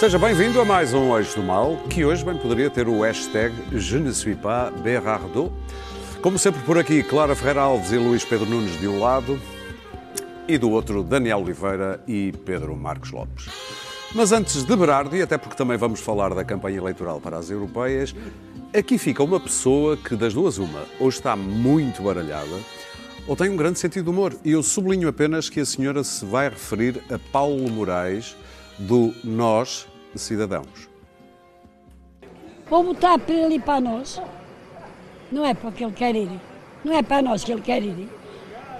Seja bem-vindo a mais um Eixo do Mal, que hoje bem poderia ter o hashtag Je ne suis pas Berardo. Como sempre por aqui, Clara Ferreira Alves e Luís Pedro Nunes de um lado e do outro Daniel Oliveira e Pedro Marcos Lopes. Mas antes de Berardo, e até porque também vamos falar da campanha eleitoral para as europeias, aqui fica uma pessoa que das duas uma, ou está muito baralhada, ou tem um grande sentido de humor. E eu sublinho apenas que a senhora se vai referir a Paulo Moraes, do Nós Cidadãos. Vou botar para ele ir para nós. Não é para que ele quer ir. Não é para nós que ele quer ir.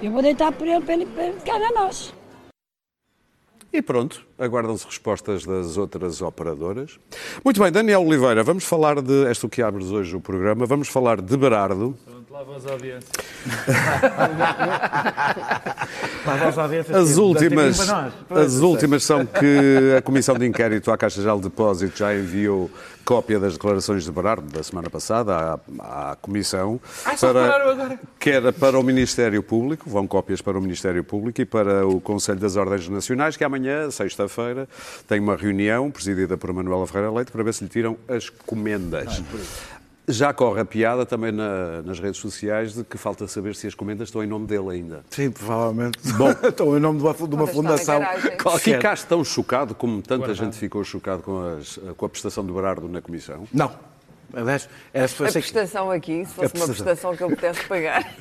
Eu vou deitar por ele para ele, para ele ficar a nós. E pronto, aguardam-se respostas das outras operadoras. Muito bem, Daniel Oliveira, vamos falar de. És tu que abres hoje o programa, vamos falar de Berardo. Audiência. Audiência. As últimas, para as últimas são que a Comissão de Inquérito à Caixa Geral de Depósitos já enviou cópia das declarações de Berardo da semana passada à, à Comissão. Ah, só declararam agora? que era para o Ministério Público, vão cópias para o Ministério Público e para o Conselho das Ordens Nacionais, que amanhã, sexta-feira, tem uma reunião presidida por Manuela Ferreira Leite para ver se lhe tiram as comendas. Já corre a piada também na- nas redes sociais de que falta saber se as comendas estão em nome dele ainda. Sim, provavelmente. Bom. Estão em nome de uma, de uma fundação. qualquer. Ficaste tão chocado como tanta gente ficou chocado com, as- com a prestação do Berardo na Comissão? Não. Aliás, era se A prestação aqui, se fosse uma prestação. prestação que ele pudesse pagar.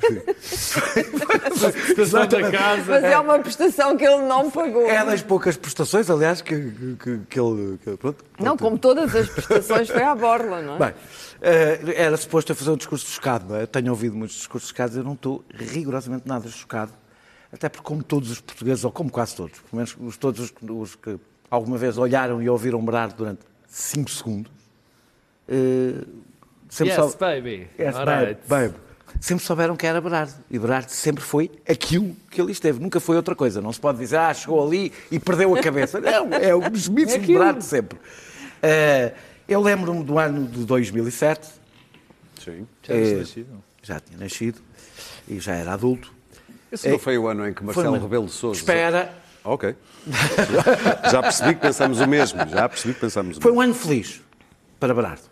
Prestação da casa. Mas é uma prestação que ele não pagou. É das poucas prestações, aliás, que, que, que, ele. que- pronto, Não, como todas as prestações foi à borla, não é? Bem, eh, era suposto eu fazer um discurso chocado, não é? Eu tenho ouvido muitos discursos chocados, eu não estou rigorosamente nada chocado. Até porque, como todos os portugueses, ou como quase todos, pelo menos os, todos os, que- os que alguma vez olharam e ouviram Berardo durante 5 segundos, eh, sempre Yes, sou- baby. Yes, All babe, right. babe. Sempre souberam que era Berardo. E Berardo sempre foi aquilo que ele esteve. Nunca foi outra coisa. Não se pode dizer, ah, chegou ali e perdeu a cabeça. Não, é o mesmíssimo aquilo. Berardo sempre. Eh, eu lembro-me do ano de 2007. Sim. Já tinhas Eh, nascido? Já tinha nascido e já era adulto. Esse não foi o ano em que Marcelo uma- Rebelo de Sousa... Espera. Ok. Já, já percebi que pensamos o mesmo. Já percebi que pensamos o Foi mesmo. um ano feliz para Berardo.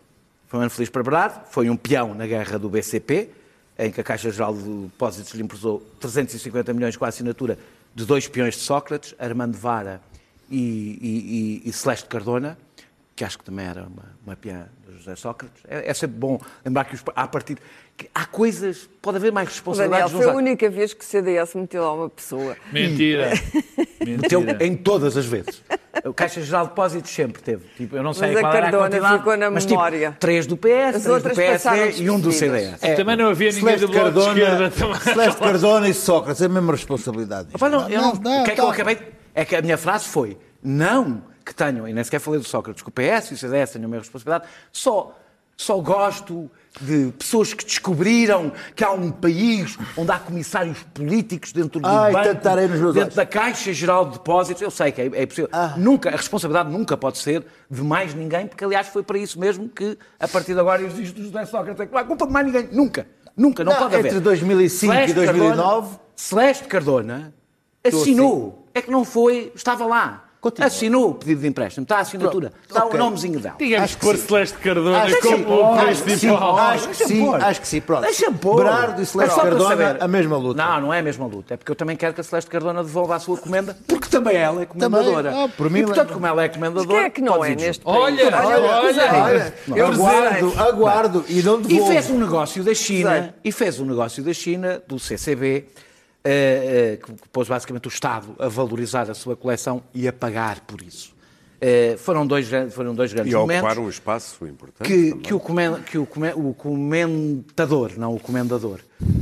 Foi um ano feliz para Berardo. Foi um peão na guerra do BCP, em que a Caixa Geral de Depósitos lhe emprestou 350 milhões com a assinatura de dois peões de Sócrates, Armando Vara e, e- e- e Celeste Cardona, que acho que também era uma, uma peã de José Sócrates. É, é sempre bom lembrar que os, há partido que há coisas, pode haver mais O Daniel, responsabilidades foi a única vez que o CDS meteu lá uma pessoa. Mentira. Meteu em todas as vezes. O Caixa Geral de Depósitos sempre teve. Tipo, eu não sei Mas a qual era a Cardona quantidade, ficou na mas memória. tipo, três do PS, As três do PSD e um do. CDS. Também não havia ninguém do Bloco de Esquerda Cardona. Celeste Cardona e Sócrates, é a mesma responsabilidade. Opa, não, eu não, o que é que eu tá. acabei... É que a minha frase foi, não que tenham, e nem sequer falei do Sócrates, que o PS e o CDS tenham a mesma responsabilidade, só, só gosto de pessoas que descobriram que há um país onde há comissários políticos dentro do Ai, banco, dentro olhos. da Caixa Geral de Depósitos, eu sei que é, é possível. Ah. Nunca, a responsabilidade nunca pode ser de mais ninguém, porque aliás foi para isso mesmo que a partir de agora existe o José Sócrates, não há culpa de mais ninguém, nunca, nunca, não, Não, pode haver. entre 2005 e 2009. Cardona, Celeste Cardona assinou, é que não foi, estava lá. Continua. Assinou o pedido de empréstimo, está a assinatura, está ok. o nomezinho dela. Digamos Acho que pôr. Celeste Cardona Acho que como sim. o Acho que sim. principal. Acho que sim, acho que sim. Pronto. Deixa-me pôr. Berardo e Celeste É só para Cardona, saber. a mesma luta. Não, não é a mesma luta. É porque eu também quero que a Celeste Cardona devolva a sua comenda, porque também ela é comendadora. Também. Ah, por mim, e, portanto, lembra. como ela é Mas comendadora... quem é que não é neste país? Olha, olha, Olha, Eu aguardo, aguardo e não E devolvo. fez um negócio da China, Sei. e fez um negócio da China, do CCB, que que pôs basicamente o Estado a valorizar a sua coleção e a pagar por isso. Eh, foram, dois, foram dois grandes E momentos. ocupar um espaço importante. que, que, o, comen- que o, come- o comentador, não o comendador,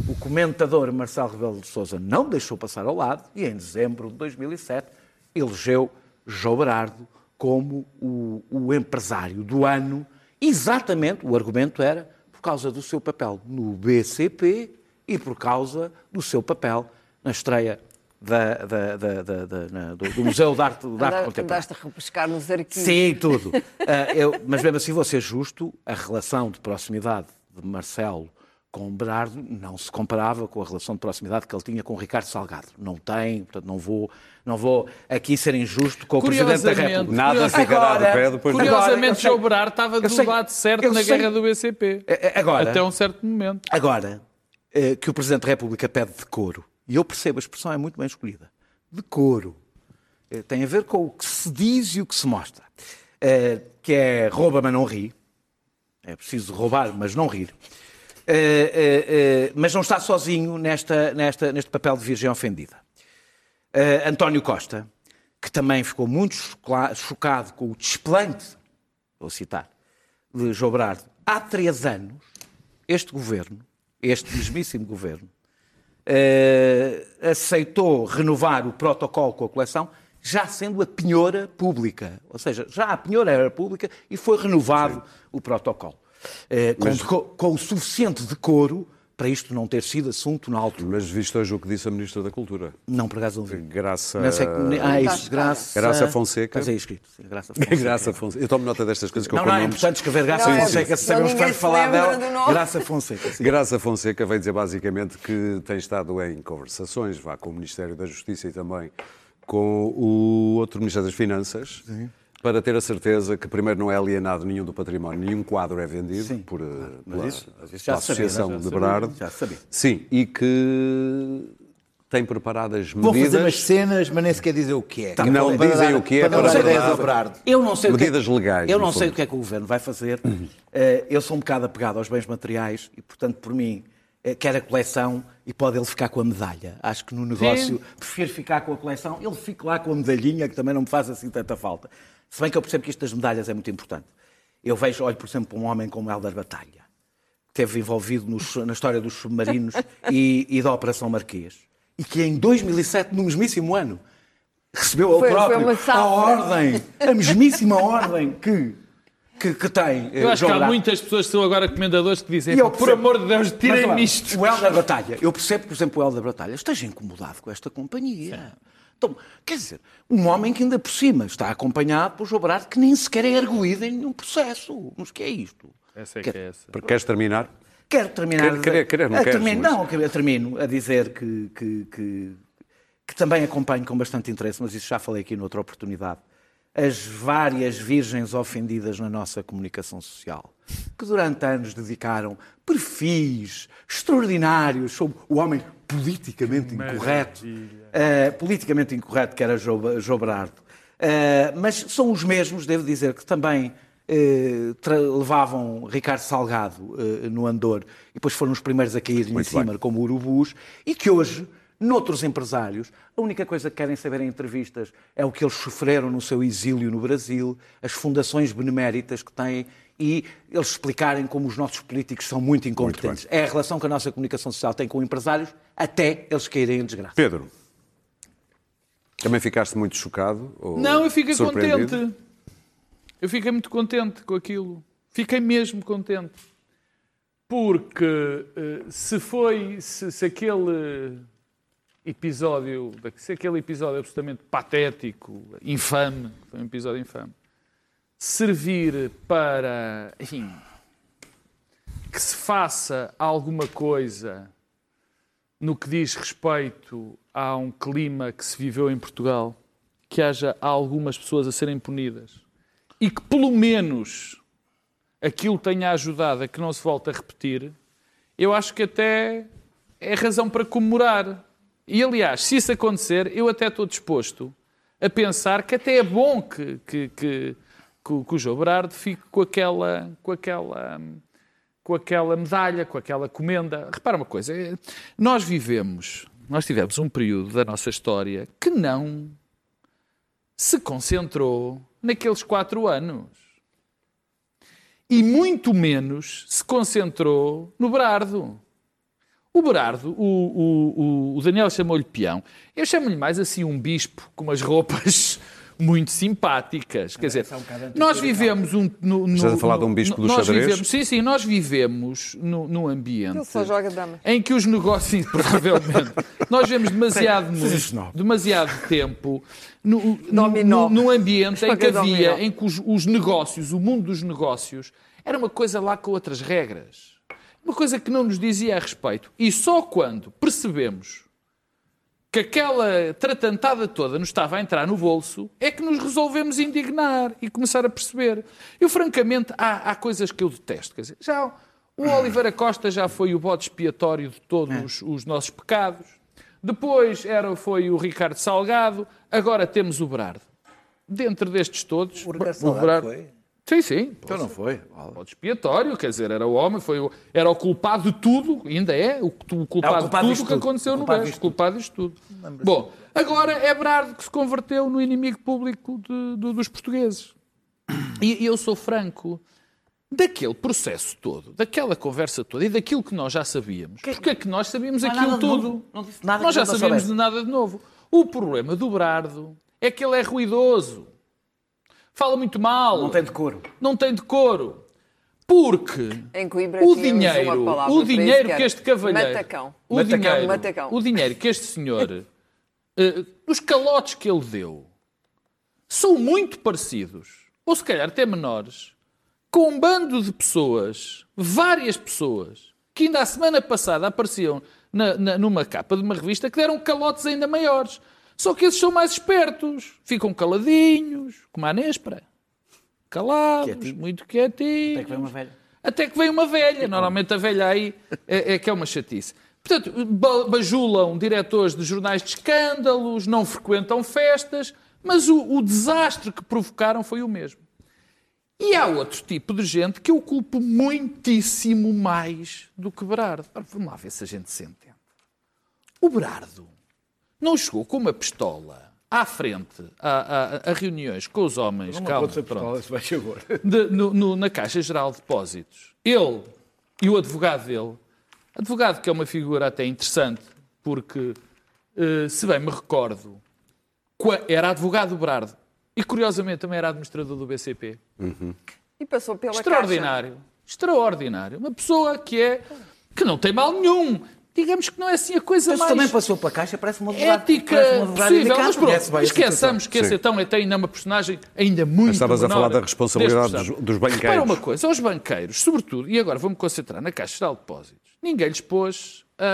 o comentador Marcelo Rebelo de Sousa não deixou passar ao lado e em dezembro de 2007 elegeu João Berardo como o, o empresário do ano Exatamente, o argumento era por causa do seu papel no BCP e por causa do seu papel na estreia da- da- da- da- da- na- do, do Museu de Arte, de Arte Contemporânea. Andaste a repescar nos arquivos. Sim, tudo. Ah, eu- mas mesmo assim, vou ser justo, a relação de proximidade de Marcelo com Berardo não se comparava com a relação de proximidade que ele tinha com o Ricardo Salgado. Não tem, portanto, não vou, não vou aqui ser injusto com o Presidente da Curiosamente, República. Nada ficará de pé depois Agora, Curiosamente, João Berardo estava do sei- lado certo na sei- guerra do BCP. Agora, Até um certo momento. Agora, eh, que o Presidente da República pede decoro, e eu percebo, a expressão é muito bem escolhida, decoro, eh, tem a ver com o que se diz e o que se mostra, Eh, que é rouba, mas não ri, é preciso roubar, mas não rir, Eh, mas não está sozinho nesta, nesta, neste papel de virgem ofendida. António Costa, que também ficou muito chocado com o desplante, vou citar, de João Berardo, há três anos, este governo, este mesmíssimo governo, eh, aceitou renovar o protocolo com a coleção, já sendo a penhora pública. Ou seja, já a penhora era pública e foi renovado o protocolo. Eh, com, com- com o suficiente decoro para isto não ter sido assunto na altura. Mas visto hoje o que disse a Ministra da Cultura. Não, por acaso não vi. Graça. Não sei ah, isso, Graça... Graça Fonseca. Mas é escrito. sim, Graça Fonseca. Graça Fonseca. Eu tomo nota destas coisas que eu Não, não, é importante escrever Graça Não, é- Fonseca, se senão sabemos tanto se falar dela. Graça Fonseca. sim. Graça Fonseca veio dizer basicamente que tem estado em conversações, vá com o Ministério da Justiça e também com o outro Ministério das Finanças, para ter a certeza que primeiro não é alienado nenhum do património, nenhum quadro é vendido Sim. por, eh, pela, isso- isso pela sabia, Associação já de sabia, Berardo. já sabia. Sim, e que tem preparadas Vão fazer umas medidas, cenas, mas nem sequer dizer o que é. Tá, não Para dizem dar- o que é, Para não para dar ideias Berardo. Eu não sei o que é- Medidas legais, Eu no não sei o que é que o governo vai fazer. Eh, eu sou um bocado apegado aos bens materiais e, portanto, por mim, eh, quer a coleção e pode ele ficar com a medalha. Acho que no negócio prefiro ficar com a coleção. Ele fica lá com a medalhinha, que também não me faz assim tanta falta. Se bem que eu percebo que isto das medalhas é muito importante. Eu vejo, olho, por exemplo, para um homem como Helder Batalha, que esteve envolvido nos- na história dos submarinos e, e da Operação Marquês. E que em 2007, no mesmíssimo ano, recebeu Foi- foi próprio a ordem, a mesmíssima ordem que, que, que tem. Eu acho que há muitas pessoas que são agora comendadores que dizem eu por amor de Deus, tirem-me isto. O Helder Batalha, eu percebo que, por exemplo, o Helder Batalha esteja incomodado com esta companhia. Então, quer dizer, um homem que ainda por cima está acompanhado por João Brás, que nem sequer é arguído em nenhum processo. Mas o que é isto? Essa é Quer- que é essa. Queres terminar? Quero terminar. Quer- querer- querer, não a queres, termino, mas- Não, eu termino a dizer que, que, que, que também acompanho com bastante interesse, mas isso já falei aqui noutra oportunidade, as várias virgens ofendidas na nossa comunicação social, que durante anos dedicaram perfis extraordinários sobre o homem politicamente incorreto, eh, politicamente incorreto que era João Berardo. Eh, mas são os mesmos, devo dizer, que também tra- levavam Ricardo Salgado eh, no andor e depois foram os primeiros a cair em Muito cima bem. como urubus e que hoje, noutros empresários, a única coisa que querem saber em entrevistas é o que eles sofreram no seu exílio no Brasil, as fundações beneméritas que têm e eles explicarem como os nossos políticos são muito incompetentes. é a relação que a nossa comunicação social tem com empresários até eles caírem em desgraça. Pedro, também ficaste muito chocado? ou Não, eu fiquei contente. Eu fiquei muito contente com aquilo. Fiquei mesmo contente. Porque eh, se foi, se, se aquele episódio, se aquele episódio absolutamente patético, infame, foi um episódio infame, servir para, enfim, que se faça alguma coisa no que diz respeito a um clima que se viveu em Portugal, que haja algumas pessoas a serem punidas e que pelo menos aquilo tenha ajudado a que não se volte a repetir, eu acho que até é razão para comemorar. E aliás, se isso acontecer, eu até estou disposto a pensar que até é bom que, que, que, que que o João Berardo fique com aquela, com aquela com aquela medalha, com aquela comenda. Repara uma coisa, nós vivemos, nós tivemos um período da nossa história que não se concentrou naqueles quatro anos. E muito menos se concentrou no Berardo. O Berardo, o- o- o Daniel chamou-lhe peão. Eu chamo-lhe mais assim um bispo com umas roupas, muito simpáticas. Quer dizer, nós vivemos um. No, no, Estás a falar de um bispo do nós xadrez? vivemos, Sim, sim, nós vivemos no, num ambiente Ele só joga damas. em que os negócios, sim, provavelmente, nós vemos demasiado, demasiado tempo no, no, num ambiente em que havia, em que os, os negócios, o mundo dos negócios, era uma coisa lá com outras regras. Uma coisa que não nos dizia a respeito. E só quando percebemos que aquela tratantada toda nos estava a entrar no bolso, é que nos resolvemos indignar e começar a perceber. Eu, francamente, há, há coisas que eu detesto. Quer dizer, já o Oliveira Costa já foi o bode expiatório de todos os nossos pecados. Depois era, foi o Ricardo Salgado. Agora temos o Berardo. Dentro destes todos... O Ricardo Salgado foi? Sim, sim. Então não foi. Bode expiatório, quer dizer, era o homem, foi o, era o culpado de tudo, ainda é, o, o culpado, culpado de tudo que tudo. aconteceu O no BES, disto culpado disto tudo. Bom, agora é Brardo que se converteu no inimigo público de- do- dos portugueses. E, e eu sou franco, daquele processo todo, daquela conversa toda e daquilo que nós já sabíamos, porque é que nós sabíamos Não aquilo nada de tudo? Não nós que já sabíamos de nada de novo. O problema do Brardo é que ele é ruidoso. Fala muito mal. Não tem decoro. Não tem decoro. Porque Em Coimbra o dinheiro, o dinheiro que este cavalheiro, matacão. o Matacão, dinheiro, matacão. o dinheiro que este senhor, eh, os calotes que ele deu, são muito parecidos, ou se calhar até menores, com um bando de pessoas, várias pessoas, que ainda a semana passada apareciam na- na- numa capa de uma revista que deram calotes ainda maiores. Só que esses são mais espertos, ficam caladinhos, como a Nespra. Calados, Quietinho. muito quietinhos. Até que vem uma velha. Até que vem uma velha. Normalmente a velha aí é, é que é uma chatice. Portanto, ba- bajulam diretores de jornais de escândalos, não frequentam festas, mas o, o desastre que provocaram foi o mesmo. E há outro tipo de gente que eu culpo muitíssimo mais do que Berardo. Ora, vamos lá ver se a gente se entende. O Berardo não chegou com uma pistola à frente a, a- a reuniões com os homens. Calma, pronto se vai agora. de- no- no- na Caixa Geral de Depósitos. Ele e o advogado dele, advogado que é uma figura até interessante, porque, eh, se bem me recordo, era advogado do Brardo e, curiosamente, também era administrador do BCP. E passou pela Extraordinário. Extraordinário. Uma pessoa que é que não tem mal nenhum. Digamos que não é assim a coisa Mas mais também passou pela caixa, parece uma advogado. ética parece possível. Mas pronto, esqueçamos que esse então até ainda é uma personagem ainda muito Estavas a falar da responsabilidade dos- dos banqueiros. Repara uma coisa, aos banqueiros, sobretudo, e agora vou-me concentrar na Caixa Geral de Depósitos, ninguém lhes pôs a,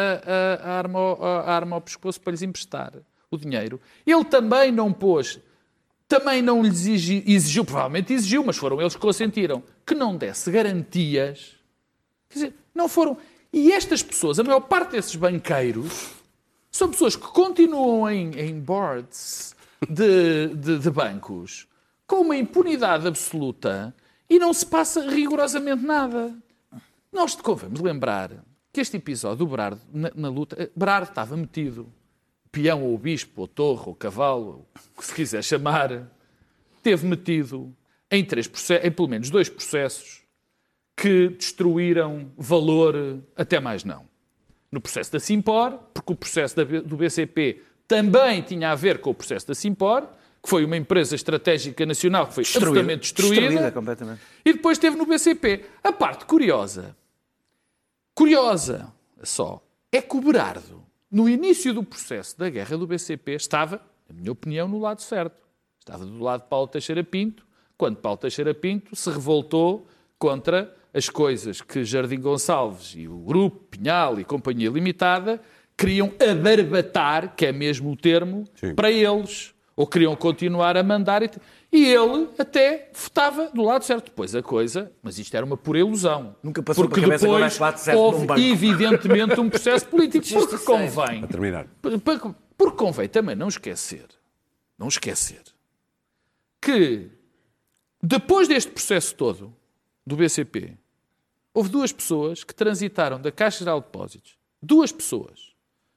a- a arma, ao- a arma ao pescoço para lhes emprestar o dinheiro. Ele também não pôs, também não lhes exigi- exigiu, provavelmente exigiu, mas foram eles que consentiram, que não desse garantias. Quer dizer, não foram. E estas pessoas, a maior parte desses banqueiros, são pessoas que continuam em, em boards de, de- de bancos com uma impunidade absoluta e não se passa rigorosamente nada. Nós convemos lembrar que este episódio do Berardo, na, na luta, eh, Berardo estava metido, peão ou bispo, ou torre, ou cavalo, o que se quiser chamar, teve metido em, três em pelo menos dois processos que destruíram valor até mais não. No processo da Simpor, porque o processo do BCP também tinha a ver com o processo da Simpor, que foi uma empresa estratégica nacional que foi absolutamente destruída. Destruída completamente. E depois teve no BCP. A parte curiosa, curiosa só, é que o Berardo, no início do processo da guerra do BCP, estava, na minha opinião, no lado certo. Estava do lado de Paulo Teixeira Pinto, quando Paulo Teixeira Pinto se revoltou contra as coisas que Jardim Gonçalves e o Grupo Pinhal e Companhia Limitada queriam abarbatar, que é mesmo o termo, Sim. para eles. Ou queriam continuar a mandar. E e ele até votava do lado certo. Depois a coisa, mas isto era uma pura ilusão. Nunca passou Porque cabeça que depois houvesse lado certo num houve, banco. evidentemente, um processo político. Porque convém, A porque convém também não esquecer, não esquecer, que depois deste processo todo do BCP, houve duas pessoas que transitaram da Caixa Geral de Depósitos, duas pessoas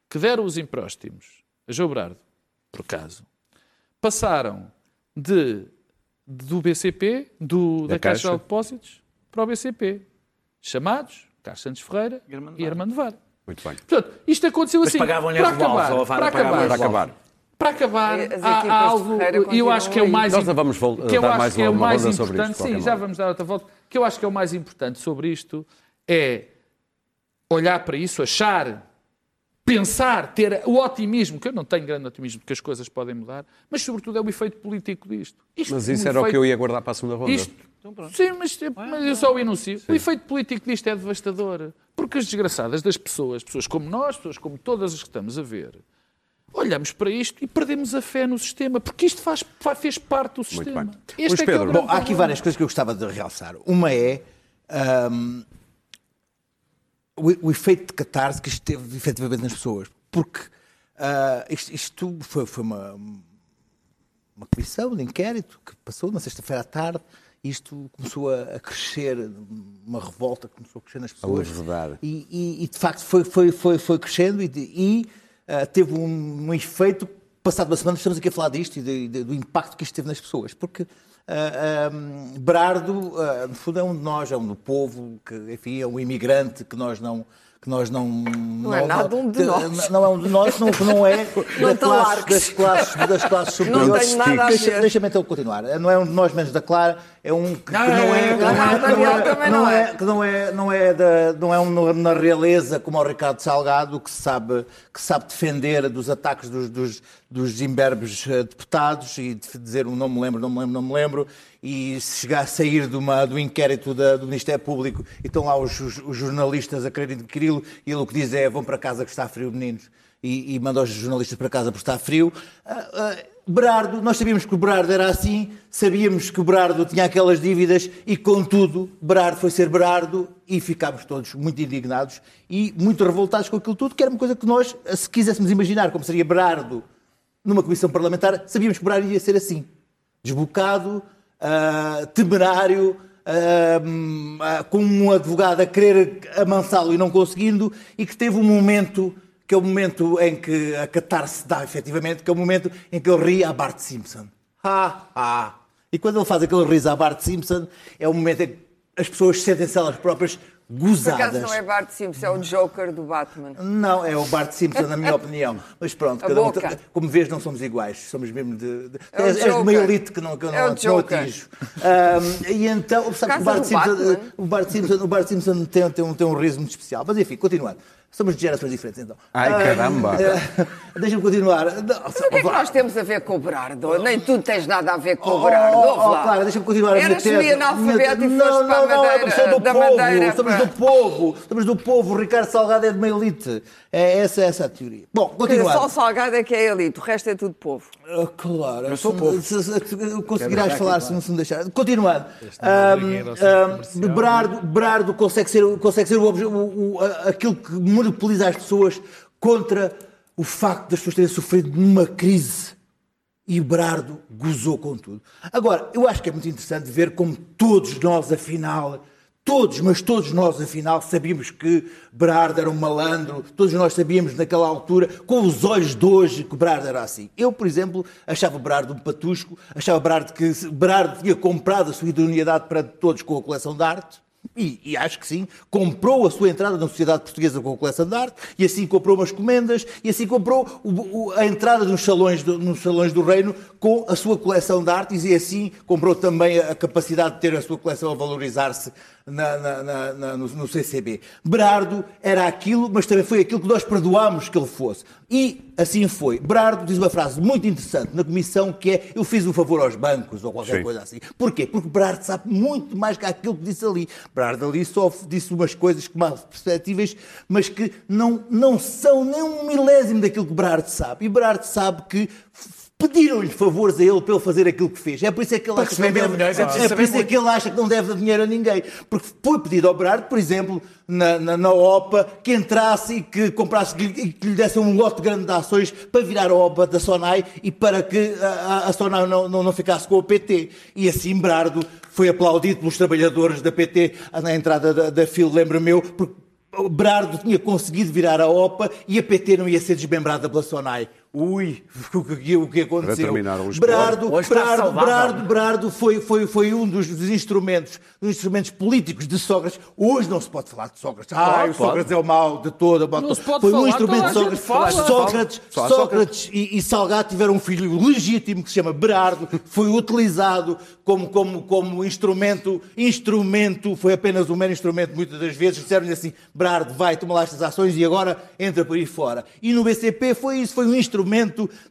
que deram os empréstimos a João Brardo, por acaso, passaram de, do BCP, do, da, Da Caixa Caixa. Geral de Depósitos, para o BCP, chamados Carlos Santos Ferreira e Armando Vara. Muito bem. Portanto, isto aconteceu Mas assim. pagavam-lhe para a revolve, acabar, ou a Vara para acabar, Para acabar. Para acabar, há, há algo, eu acho que é o mais Nós vamos vol- que eu acho mais que é o uma mais importante, sim, já modo. vamos dar outra volta. Que eu acho que é o mais importante sobre isto é olhar para isso, achar, pensar, ter o otimismo, que eu não tenho grande otimismo que as coisas podem mudar, mas sobretudo é o efeito político disto. Isto Mas é um isso era o que efeito- eu ia guardar para a segunda ronda. isto, sim, mas, mas eu só o enuncio. O efeito político disto é devastador. Porque as desgraçadas das pessoas, pessoas como nós, pessoas como todas as que estamos a ver, olhamos para isto e perdemos a fé no sistema, porque isto faz, fa- fez parte do sistema. bem. Este Luís é é Pedro, grande Bom, há aqui várias coisas que eu gostava de realçar. Uma é ahm, o, o efeito de catarse que isto teve efetivamente nas pessoas. Porque ah, isto, isto foi, foi uma, uma comissão de inquérito que passou na sexta-feira à tarde. Isto começou a, a crescer, uma revolta que começou a crescer nas pessoas. levedar. E, e- e, de facto foi, foi, foi, foi crescendo e, e, ah, teve um, um efeito. Passado uma semana estamos aqui a falar disto e de- de- do impacto que isto teve nas pessoas. Porque ah, ah, Berardo, ah, no fundo, é um de nós, é um do povo, que, enfim, é um imigrante que nós não. Que nós não, não, é nada um de nós. Não é um de nós, não, que não é Não da classe- das, classes, das classes superiores. a Deixa-. Deixa-me então continuar. Não é um de nós menos da Clara, é um que, não é. não, não, também não é. que não é, não é, da, não é um na realeza como o Ricardo Salgado, que sabe, que sabe defender dos ataques dos, dos, dos imberbes eh, deputados e dizer um não me lembro, não me lembro, não me lembro, e se chegar a sair de uma, do inquérito da- do Ministério Público e estão lá os, os- os jornalistas a quererem adquiri-lo e ele o que diz é vão para casa que está frio, meninos. E, e manda os jornalistas para casa porque está frio. Ah, ah, Berardo, nós sabíamos que o Berardo era assim, sabíamos que o Berardo tinha aquelas dívidas e, contudo, Berardo foi ser Berardo e ficámos todos muito indignados e muito revoltados com aquilo tudo, que era uma coisa que nós, se quiséssemos imaginar como seria Berardo numa comissão parlamentar, sabíamos que Berardo ia ser assim. Desbocado, ah, temerário, com um advogado a querer amansá-lo e não conseguindo, e que teve um momento, que é o momento em que a catarse dá, efetivamente, que é o momento em que ele ri a Bart Simpson. Ha, ha. E quando ele faz aquele riso a Bart Simpson, é o momento em que as pessoas sentem-se elas próprias Por gozadas. acaso não é Bart Simpson, é o Joker do Batman. Não, é o Bart Simpson, na minha opinião. Mas pronto, cada um, como vês, não somos iguais. Somos mesmo de. de É és, és de uma elite que, não, que eu É o não, que não atinjo. Ahm, e então, sabe que o Bart, do Simpson, o Bart Simpson, o Bart Simpson tem, tem, um, tem um riso muito especial. Mas enfim, continuando. Somos de gerações diferentes, então. Ai, caramba. Ah, Deixa-me continuar. Não, Mas o que é que nós temos a ver com o Berardo? Nem tu tens nada a ver com o Oh, Berardo. oh, oh, lá. Clara, deixa-me continuar a minha Eras tese. semi-analfabeto e Minha- foste não, para a não, não, é Madeira- porque sou do da povo. Madeira Somos para- do povo. Somos do povo. O Ricardo Salgado é de uma elite. É essa, essa a teoria. Bom, continuando. Só o Salgado é que é elite, o resto é tudo povo. Ah, Claro, eu sou povo. Se, se, se, conseguirás falar se, não- se me deixar. Continuando. centro Ahm, comercial. ahm, Berardo, Berardo consegue ser, consegue ser o, o- o- aquilo que monopoliza as pessoas contra o facto das pessoas terem sofrido numa crise. E Berardo gozou com tudo. Agora, eu acho que é muito interessante ver como todos nós, afinal, todos, mas todos nós, afinal, sabíamos que Berardo era um malandro, todos nós sabíamos naquela altura, com os olhos de hoje, que Berardo era assim. Eu, por exemplo, achava Berardo um patusco, achava Berardo que Berardo tinha comprado a sua idoneidade para todos com a coleção de arte. E, e acho que sim, comprou a sua entrada na sociedade portuguesa com a coleção de arte, e assim comprou umas comendas, e assim comprou o- o- a entrada nos salões, do, nos salões do reino com a sua coleção de artes, e assim comprou também a, a capacidade de ter a sua coleção a valorizar-se na- na- na- no, no CCB. Berardo era aquilo, mas também foi aquilo que nós perdoámos que ele fosse. E assim foi. Berardo diz uma frase muito interessante na comissão que é eu fiz um favor aos bancos ou qualquer Sim. coisa assim. Porquê? Porque Berardo sabe muito mais que aquilo que disse ali. Berardo ali só disse umas coisas que mais perceptíveis, mas que não, não são nem um milésimo daquilo que Berardo sabe. E Berardo sabe que pediram-lhe favores a ele para ele fazer aquilo que fez. É por isso é que ele, acha que, deve, milhões é é por isso é que ele acha que não deve dar dinheiro a ninguém. Porque foi pedido ao Berardo, por exemplo, na, na, na OPA, que entrasse e que comprasse e que lhe desse um lote grande de ações para virar a OPA da Sonai e para que a, a- a Sonai não, não, não ficasse com o PT. E assim Berardo foi aplaudido pelos trabalhadores da PT na entrada da, da fila, lembro-me eu, porque Berardo tinha conseguido virar a OPA e a PT não ia ser desmembrada pela Sonai. Ui, o que, o que aconteceu? Berardo, saudável. Berardo, Berardo foi, foi, foi um dos, dos instrumentos, dos instrumentos políticos de Sócrates. Hoje não se pode falar de Sócrates. Ah, o Sócrates é o mau de toda. Não se pode foi um falar, instrumento toda a de Sócrates. fala. Sócrates, Fala Sócrates e, e Salgado tiveram um filho legítimo que se chama Berardo. Foi utilizado como, como, como instrumento, instrumento, foi apenas um mero instrumento muitas das vezes. Disseram-lhe assim, Berardo, vai, toma lá estas ações e agora entra por aí fora. E no BCP foi isso, foi um instrumento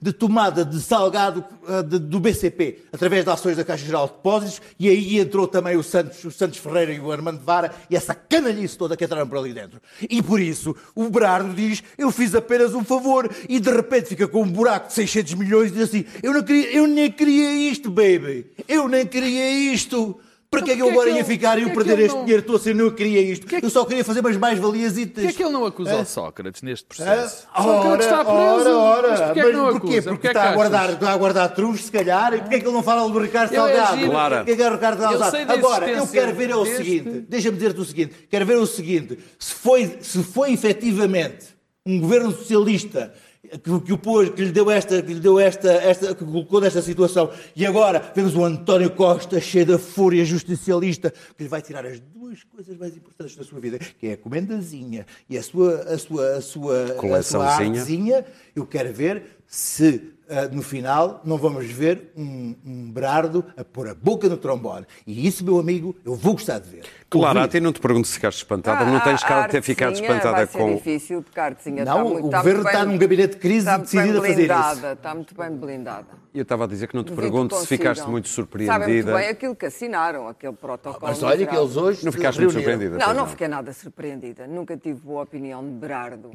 de tomada de salgado ah, de- do BCP, através de ações da Caixa Geral de Depósitos, e aí entrou também o Santos, o Santos Ferreira e o Armando Vara, e essa canalhice toda que entraram por ali dentro. E por isso, o Berardo diz, eu fiz apenas um favor, e de repente fica com um buraco de 600 milhões e diz assim, eu, não queria, eu nem queria isto, baby, eu nem queria isto. Para que é que eu agora ia ficar e eu perder este dinheiro todo se eu não queria isto? que- Eu só queria fazer umas mais-valias. Porquê é que ele não acusa o Sócrates neste processo? Sócrates está preso. ora. Mas porquê é que Mas não porquê? acusa? Porque é está, a guardar, está a guardar trunfos, se calhar. E porquê é que ele não fala do Ricardo é Salgado? Claro. Porquê é que é o Ricardo Salgado? Agora, eu quero ver é o seguinte. Deixa-me dizer-te o seguinte. Quero ver o seguinte. Se foi, se foi efetivamente um governo socialista que, que o pôs, que lhe deu esta, que lhe deu esta, esta, que colocou nesta situação, e agora vemos o António Costa cheio da fúria justicialista, que lhe vai tirar as duas coisas mais importantes da sua vida, que é a comendazinha e a sua, a sua, a sua, a sua artezinha, eu quero ver se no final não vamos ver um, um Berardo a pôr a boca no trombone. E isso, meu amigo, eu vou gostar de ver. Claro, Ouvir. até não te pergunto se ficaste espantada, não tens cara de ter ficado espantada vai ser com. difícil, porque a artezinha Não, está o muito, está governo muito bem- está num gabinete de crise está muito bem decidido a fazer isso. Está muito bem blindada. Eu estava a dizer que não te Duvido pergunto se ficaste muito Sabem muito surpreendida. bem aquilo que assinaram, aquele protocolo. Mas olha que eles hoje Não ficaste muito surpreendida. Não, pois não fiquei nada surpreendida. Nunca tive boa opinião de Berardo.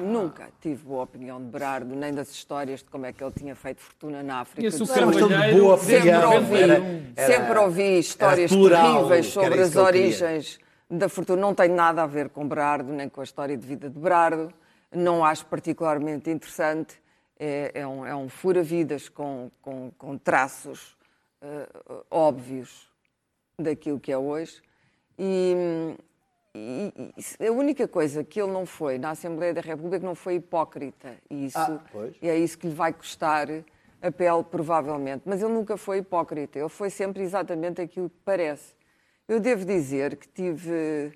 Nunca tive boa opinião de Berardo, nem das histórias de como é que ele tinha feito fortuna na África. Conheço do o Sul. Era uma de boa Sempre ouvi, Era- era- sempre ouvi histórias plural, terríveis sobre isso as origens da fortuna. Não tem nada a ver com Berardo, nem com a história de vida de Berardo. Não acho particularmente interessante. É, é um, é um fura-vidas com, com, com traços eh, óbvios daquilo que é hoje. E, e- e a única coisa que ele não foi na Assembleia da República não foi hipócrita. E, isso, Ah, e é isso que lhe vai custar a pele, provavelmente. Mas ele nunca foi hipócrita. Ele foi sempre exatamente aquilo que parece. Eu devo dizer que tive,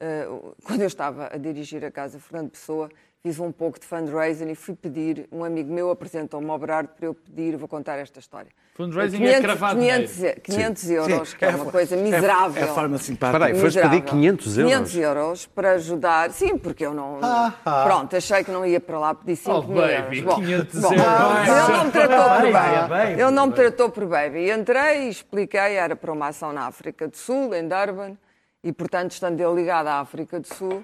eh, quando eu estava a dirigir a Casa Fernando Pessoa, fiz um pouco de fundraising e fui pedir, um amigo meu apresentou-me ao Berardo para eu pedir, vou contar esta história. Fundraising é cravar 500, dinheiro. 500 euros, Sim, que é uma a- coisa é- miserável. É a forma simpática. Espera aí, foste pedir Miserável. 500 euros? 500 euros para ajudar. Sim, porque eu não. Ah, ah. Pronto, achei que não ia para lá pedir 5 Oh, mil baby, euros. 500 bom, euros. Ele não me tratou por Baby, Ele não me tratou por baby. E entrei e expliquei, era para uma ação na África do Sul, em Durban, e portanto, estando ele ligado à África do Sul,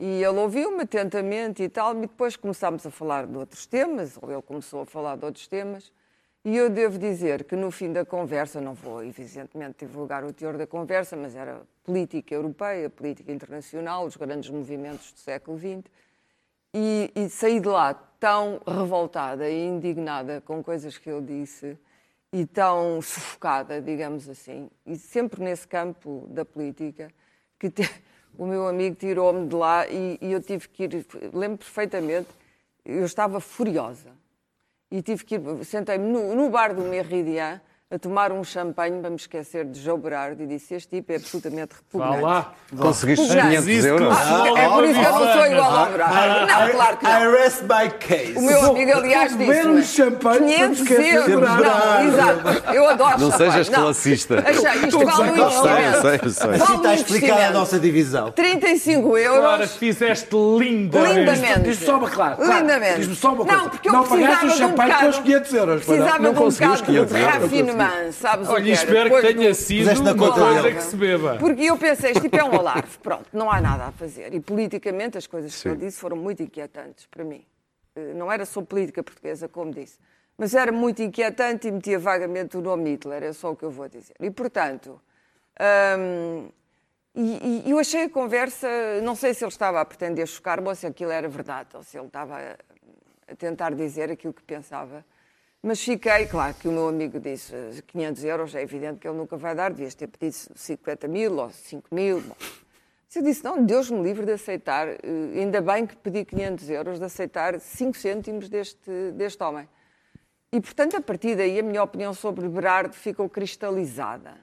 e ele ouviu-me atentamente e tal, e depois começámos a falar de outros temas, ou ele começou a falar de outros temas, e eu devo dizer que no fim da conversa, não vou evidentemente divulgar o teor da conversa, mas era política europeia, política internacional, os grandes movimentos do século XX, e, e saí de lá tão revoltada e indignada com coisas que ele disse e tão sufocada, digamos assim, e sempre nesse campo da política, que te- o meu amigo tirou-me de lá e, e eu tive que ir, lembro perfeitamente, eu estava furiosa. E tive que ir, sentei-me no, no bar do Meridian a tomar um champanhe para me esquecer de João Berardo e disse, este tipo é absolutamente Vá repugnante. lá. Conseguiste Repugnante. 500 euros? Ah, é por isso que eu não sou igual ao Berardo. Não, claro que não. I rest my case. O meu amigo, aliás, beber um disse champanhe para 500 esquecer euros. de Não, exato. Eu adoro Não champanhe. sejas Não. classista. Achei, isto vale um sei, investimento. sei, eu sei. Vale Assim está explicada a nossa divisão. 35 Agora euros. fizeste linda. Lindamente. Diz-me só uma claro. Lindamente. Diz-me só uma coisa. Não, porque eu não pagaste precisava o de um champanhe com bocado- os 500 euros. não? Precisava Não de um os bocado de 500 sabes o Olha, que era? espero que Depois tenha do- sido na uma coisa dele. que se beba. Porque eu pensei, isto tipo é um alarve, pronto, não há nada a fazer. E politicamente as coisas que Sim. eu disse foram muito inquietantes para mim. Eh, Não era só política portuguesa, como disse, mas era muito inquietante e metia vagamente o nome Hitler, é só o que eu vou dizer. E, portanto, hum, e, e eu achei a conversa, não sei se ele estava a pretender chocar-me ou se aquilo era verdade, ou se ele estava a, a tentar dizer aquilo que pensava. Mas fiquei, claro que o meu amigo disse eh, 500 euros, é evidente que ele nunca vai dar, devias ter pedido 50 mil ou 5 mil. Bom. Eu disse, não, Deus me livre de aceitar, eh, ainda bem que pedi 500 euros, de aceitar 5 cêntimos deste, deste homem. E, portanto, a partir daí, a minha opinião sobre Berardo ficou cristalizada.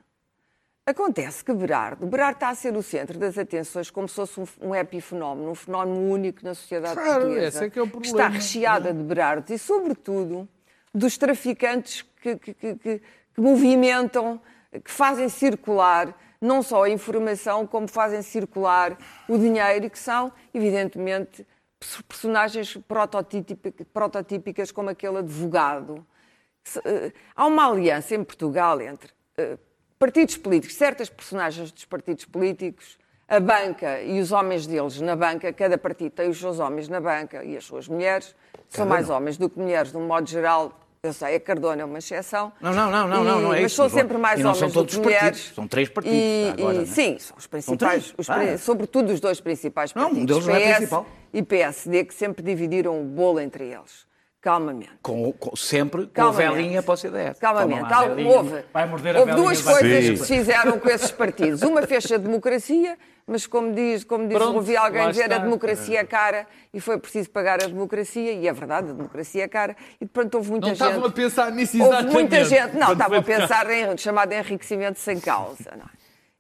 Acontece que Berardo, Berardo está a ser o centro das atenções como se fosse um, um epifenómeno, um fenómeno único na sociedade Claro, portuguesa. esse é que é o está problema. recheada de Berardos e, sobretudo, dos traficantes que, que- que- que- movimentam, que fazem circular não só a informação, como fazem circular o dinheiro e que são, evidentemente, pers- personagens prototípica- prototípicas como aquele advogado. Eh, Há uma aliança em Portugal entre eh, partidos políticos, certas personagens dos partidos políticos, a banca e os homens deles na banca, cada partido tem os seus homens na banca e as suas mulheres, são mais homens do que mulheres, de um modo geral. Eu sei, a Cardona é uma exceção. Não, não, não, não, não, não é mas isso. são Mas não- sempre mais e homens são do todos que os mulheres. partidos, são três partidos E, agora, e- não é? Sim, são os principais, três, os ah. sobretudo os dois principais Não, um partidos, deles não é PS principal. e PSD, que sempre dividiram o bolo entre eles. Calmamente. Com, com- sempre com a Calmamente. velhinha para o CDS. Calmamente. Velhinha. houve houve duas coisas que se fizeram com esses partidos. Uma fez a democracia, mas como diz, como diz Pronto, ouvi alguém dizer, está. a democracia é cara e foi preciso pagar a democracia, e é verdade, a democracia é cara. E, portanto, houve muita Não gente... estavam a pensar nisso Houve exatamente. muita gente, não, estavam a pensar em chamado enriquecimento sem causa. Não é?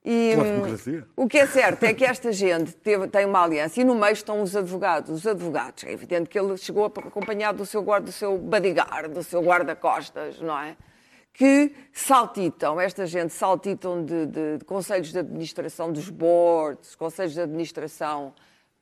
E, hum, o que é certo é que esta gente teve- tem uma aliança e no meio estão os advogados. Os advogados, é evidente que ele chegou acompanhado do seu guarda, do seu bodyguard, do seu guarda-costas, não é? Que saltitam, esta gente saltitam de, de- de conselhos de administração dos boards, conselhos de administração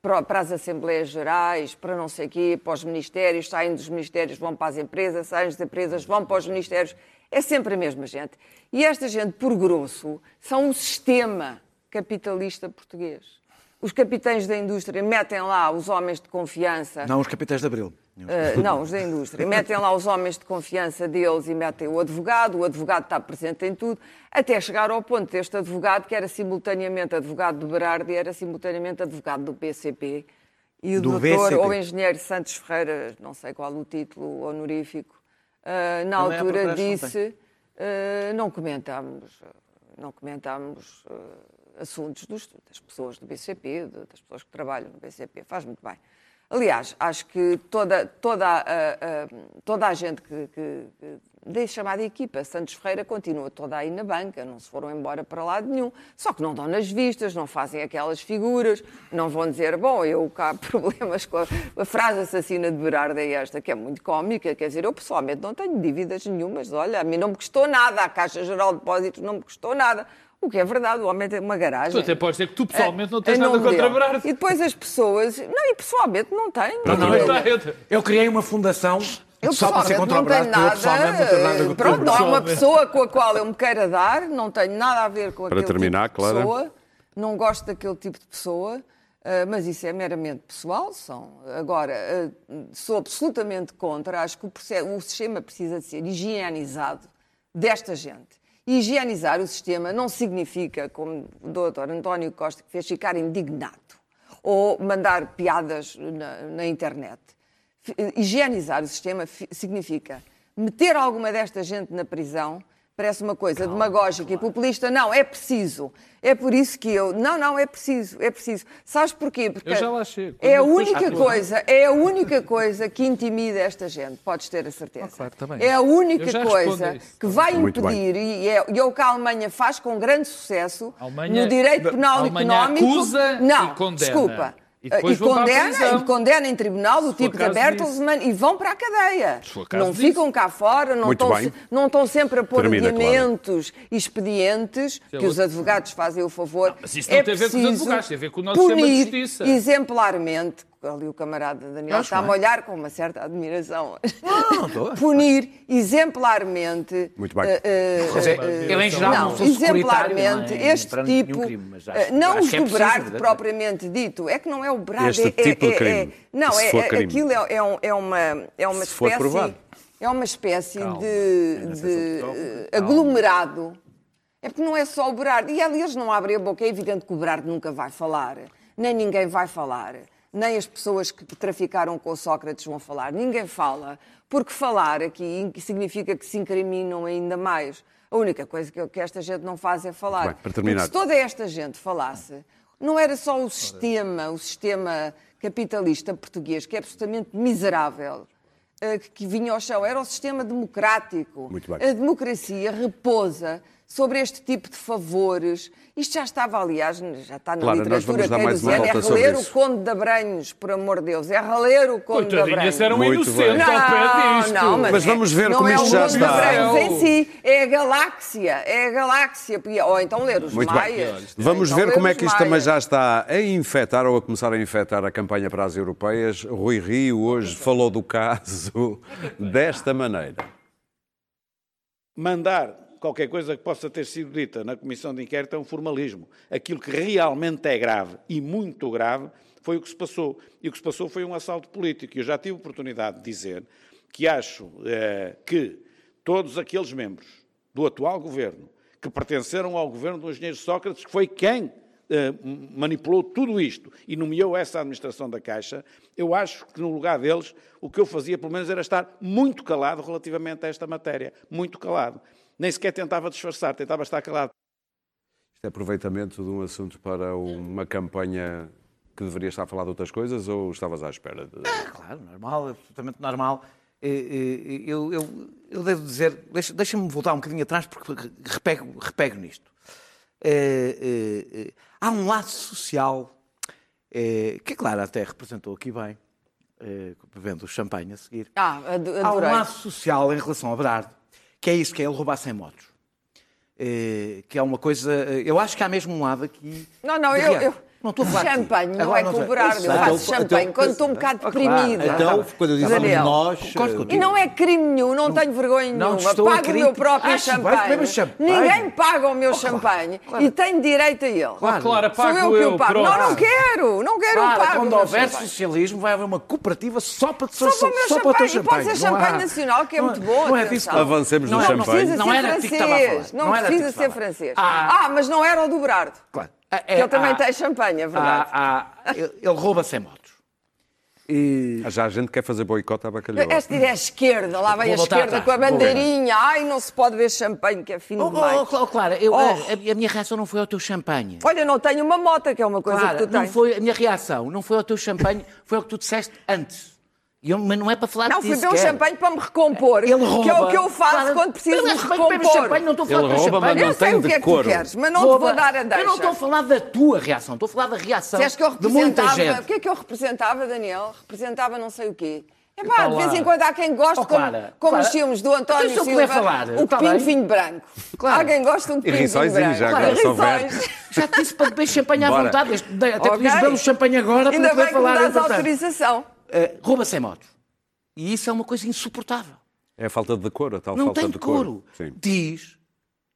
para, para as Assembleias Gerais, para não sei quê, para os ministérios, saem dos ministérios, vão para as empresas, saem das empresas, vão para os ministérios. É sempre a mesma gente. E esta gente, por grosso, são o sistema capitalista português. Os capitães da indústria metem lá os homens de confiança. Não os capitães de Abril. Uh, não, os da indústria. Metem lá os homens de confiança deles e metem o advogado. O advogado está presente em tudo, até chegar ao ponto deste advogado, que era simultaneamente advogado do Berardo e era simultaneamente advogado do PCP. E o Do doutor BCP. ou engenheiro Santos Ferreira, não sei qual o título honorífico, uh, na Também há altura procuração, disse: uh, não comentámos, não comentámos uh, assuntos dos- das pessoas do BCP, das pessoas que trabalham no BCP. Faz muito bem. Aliás, acho que toda, toda, a, toda a gente que, que, que da chamada equipa Santos Ferreira continua toda aí na banca, não se foram embora para lado nenhum. Só que não dão nas vistas, não fazem aquelas figuras, não vão dizer, bom, eu cá problemas com a, a frase assassina de Berardo é esta, que é muito cómica, quer dizer, eu pessoalmente não tenho dívidas nenhumas, olha, a mim não me custou nada, a Caixa Geral de Depósitos não me custou nada. O que é verdade, o homem tem uma garagem. Tu até podes dizer que tu pessoalmente não tens Em nada nome contra. Berardo. E depois as pessoas. Não, e pessoalmente não tenho. Não, não, Eu- eu, criei uma fundação Eu só para ser contra o não tenho Brás, porque eu pessoalmente não tenho nada nada. contra o Pronto, não há uma pessoa com a qual eu me queira dar, não tenho nada a ver com Para aquele terminar, tipo de Clara. pessoa, não gosto daquele tipo de pessoa, ah, mas isso é meramente pessoal. São. Agora, ah, sou absolutamente contra, acho que o, processo- o sistema precisa de ser higienizado desta gente. Higienizar o sistema não significa, como o doutor António Costa fez, ficar indignado ou mandar piadas na, na internet. Higienizar o sistema fi- significa meter alguma desta gente na prisão. Parece uma coisa demagógica e populista. Não, é preciso. É por isso que eu. Não, não, é preciso. É preciso. Sabes porquê? Porque Eu já lá chego. é a única coisa, é a única coisa que intimida esta gente. Podes ter a certeza. Ah, claro, também. É a única coisa que vai Muito impedir, e é, e é o que a Alemanha faz com grande sucesso Alemanha- no direito penal a Alemanha económico. acusa não, e condena. desculpa. E depois e vão para a condena, e condena em tribunal o for tipo da Bertelsmann e vão para a cadeia. Não disso. ficam cá fora, não estão, se- não estão sempre a pôr Termina, adiamentos e expedientes é que os outro- advogados fazem o favor. mas isso não é tem a ver com os preciso advogados, tem a ver com o nosso sistema de punir justiça. exemplarmente, ali o camarada Daniel Acho está-me a olhar com uma certa admiração. não estou. punir exemplarmente. Muito bem. eh, eh, Mas é- eh, eu, em geral, não, não, exemplarmente, não é este tipo, crime, mas acho- eh, não acho os que é do Brado propriamente dito, é que não é o Brado, Este é, tipo é, de crime, é- não, é, é- aquilo é, é um- é uma, é uma Se espécie, é uma espécie Calma. de, de, eh, aglomerado. É porque não é só o Berardo. E ali eles não abrem a boca. É evidente que o Berardo nunca vai falar. Nem ninguém vai falar. Nem as pessoas que traficaram com o Sócrates vão falar. Ninguém fala. Porque falar aqui significa que se incriminam ainda mais. A única coisa que, que esta gente não faz é falar. Bem, para terminar. Porque se toda esta gente falasse, Não era só o sistema, o sistema capitalista português, que é absolutamente miserável, eh, que- que vinha ao chão, era o sistema democrático. Muito bem. A democracia repousa sobre este tipo de favores. Isto já estava, aliás, já está na Claro, literatura keynesiana, é reler o. Conde de Abranhos, por amor de Deus, é reler o Conde de Coitadinho, Abranhos. era um Muito inocente bem. ao pé Não, disto. não, mas, Mas é- vamos ver não como é isto o já está. dos brancos em si, é a galáxia, é a galáxia. Ou então ler os Muito maias. bem. Vamos Então ver como é que isto também já está a infectar ou a começar a infectar a campanha para as europeias. Rui Rio hoje falou do caso desta maneira. mandar qualquer coisa que possa ter sido dita na comissão de inquérito é um formalismo. Aquilo que realmente é grave e muito grave foi o que se passou. E o que se passou foi um assalto político. E eu já tive oportunidade de dizer que acho eh, que todos aqueles membros do atual governo que pertenceram ao governo do engenheiro Sócrates, que foi quem eh, manipulou tudo isto e nomeou essa administração da Caixa, eu acho que no lugar deles o que eu fazia pelo menos era estar muito calado relativamente a esta matéria. Muito calado. Nem sequer tentava disfarçar, tentava estar calado. Isto é aproveitamento de um assunto para uma campanha que deveria estar a falar de outras coisas ou estavas à espera? De... Claro, normal, absolutamente normal. Eh, eh, Eu, eu, eu devo dizer, deixa- deixa-me voltar um bocadinho atrás porque repego, repego nisto. Eh, Há um lado social que, claro, até representou aqui bem, bebendo o champanhe a seguir. Ah, Há um lado social em relação a Berardo, que é isso, que é ele roubar sem motos. Eh, que é uma coisa. eh, Eu acho que há mesmo um lado aqui. Não, não, eu, eu... Não estou a falar. Champanhe, não é. Berardo. Eu faço Então, champanhe então, quando estou um bocado Oh, claro. deprimida. Então, quando eu disse nós. eh. E não é crime nenhum, não, tenho vergonha nenhuma. Pago o meu próprio que champanhe. champanhe. Ninguém paga o meu Oh, champanhe e tenho direito a ele. Claro. Sou pago eu que o pago. Não, não quero. Não quero o pago. quando houver champanhe. socialismo, vai haver uma cooperativa só para, Só para o meu só para o teu champanhe. E pode champanhe. ser champanhe nacional, que é muito bom. Não é disso que- Avancemos no é- Não champanhe. precisa ser francês. Não, precisa ser francês. Ah. Ah, mas não era o do Berardo. Claro. Que ele também há- tem champanhe, é verdade. há- há- ele ele rouba sem motos. E- Já a gente quer fazer boicote à bacalhoa. Esta ideia é a esquerda, lá vem Vou a esquerda com a bandeirinha. Ai, não se pode ver champanhe, que é fino Oh, demais. oh, oh, claro, eu- Oh. a, a minha reação não foi ao teu champanhe. Olha, não tenho uma moto, que é uma coisa Claro, que tu não tens. foi a minha reação, não foi ao teu champanhe, foi ao que tu disseste antes. Eu- mas não é para falar Não, de ti fui beber um champanhe para me recompor. Ele rouba. Que é o que eu faço Claro, quando preciso mas me recompor. champanhe, não estou a falar Ele rouba, mas champanhe. não Eu sei o que é que tu queres, mas não te vou dar a deixa. Eu não estou a falar da tua reação, estou a falar da reação Se que eu de muita representava, gente. o que é que eu representava, Daniel? Representava não sei o quê. É pá, de vez em quando há quem goste, Oh, como, Clara, como Clara. os filmes do António Então, se eu Silva, falar, o está copinho bem? de vinho branco. Claro. Há quem goste de um copinho de vinho branco. já agora, houver. Rissóis. Já te disse para beber champanhe à vontade. Até Ok. podias beber um champanhe agora para Ainda não bem poder que me falar. dás autorização. Eh, rouba sem motos. E isso é uma coisa insuportável. É a falta de decoro, a tal Não falta tem de decoro. Sim. Diz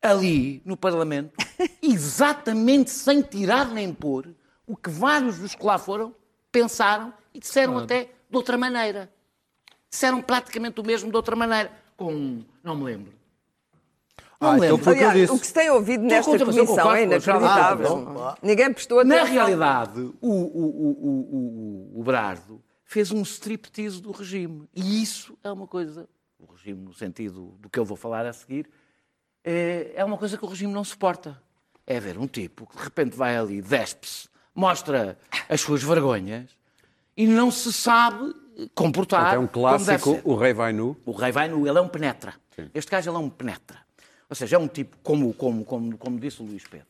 ali no Parlamento, exatamente sem tirar nem pôr, o que vários dos que lá foram pensaram e disseram até de outra maneira. Disseram praticamente o mesmo de outra maneira. Com. Não me lembro. Não Ah, me então lembro. foi o que eu Aliás, o que se tem ouvido Estou nesta contra, eu comissão é inacreditável. Ah. Ninguém prestou Na atenção. realidade, o, o, o, o, o, o Brardo fez um striptease do regime. E isso é uma coisa, o regime no sentido do que eu vou falar a seguir, é, é uma coisa que o regime não suporta. É ver um tipo que de repente vai ali, despe-se, mostra as suas vergonhas e não se sabe comportar. É um clássico, o rei vai nu. O rei vai no. Ele é um penetra. Este gajo ele é um penetra. Ou seja, é um tipo, como, como, como, como disse o Luís Pedro,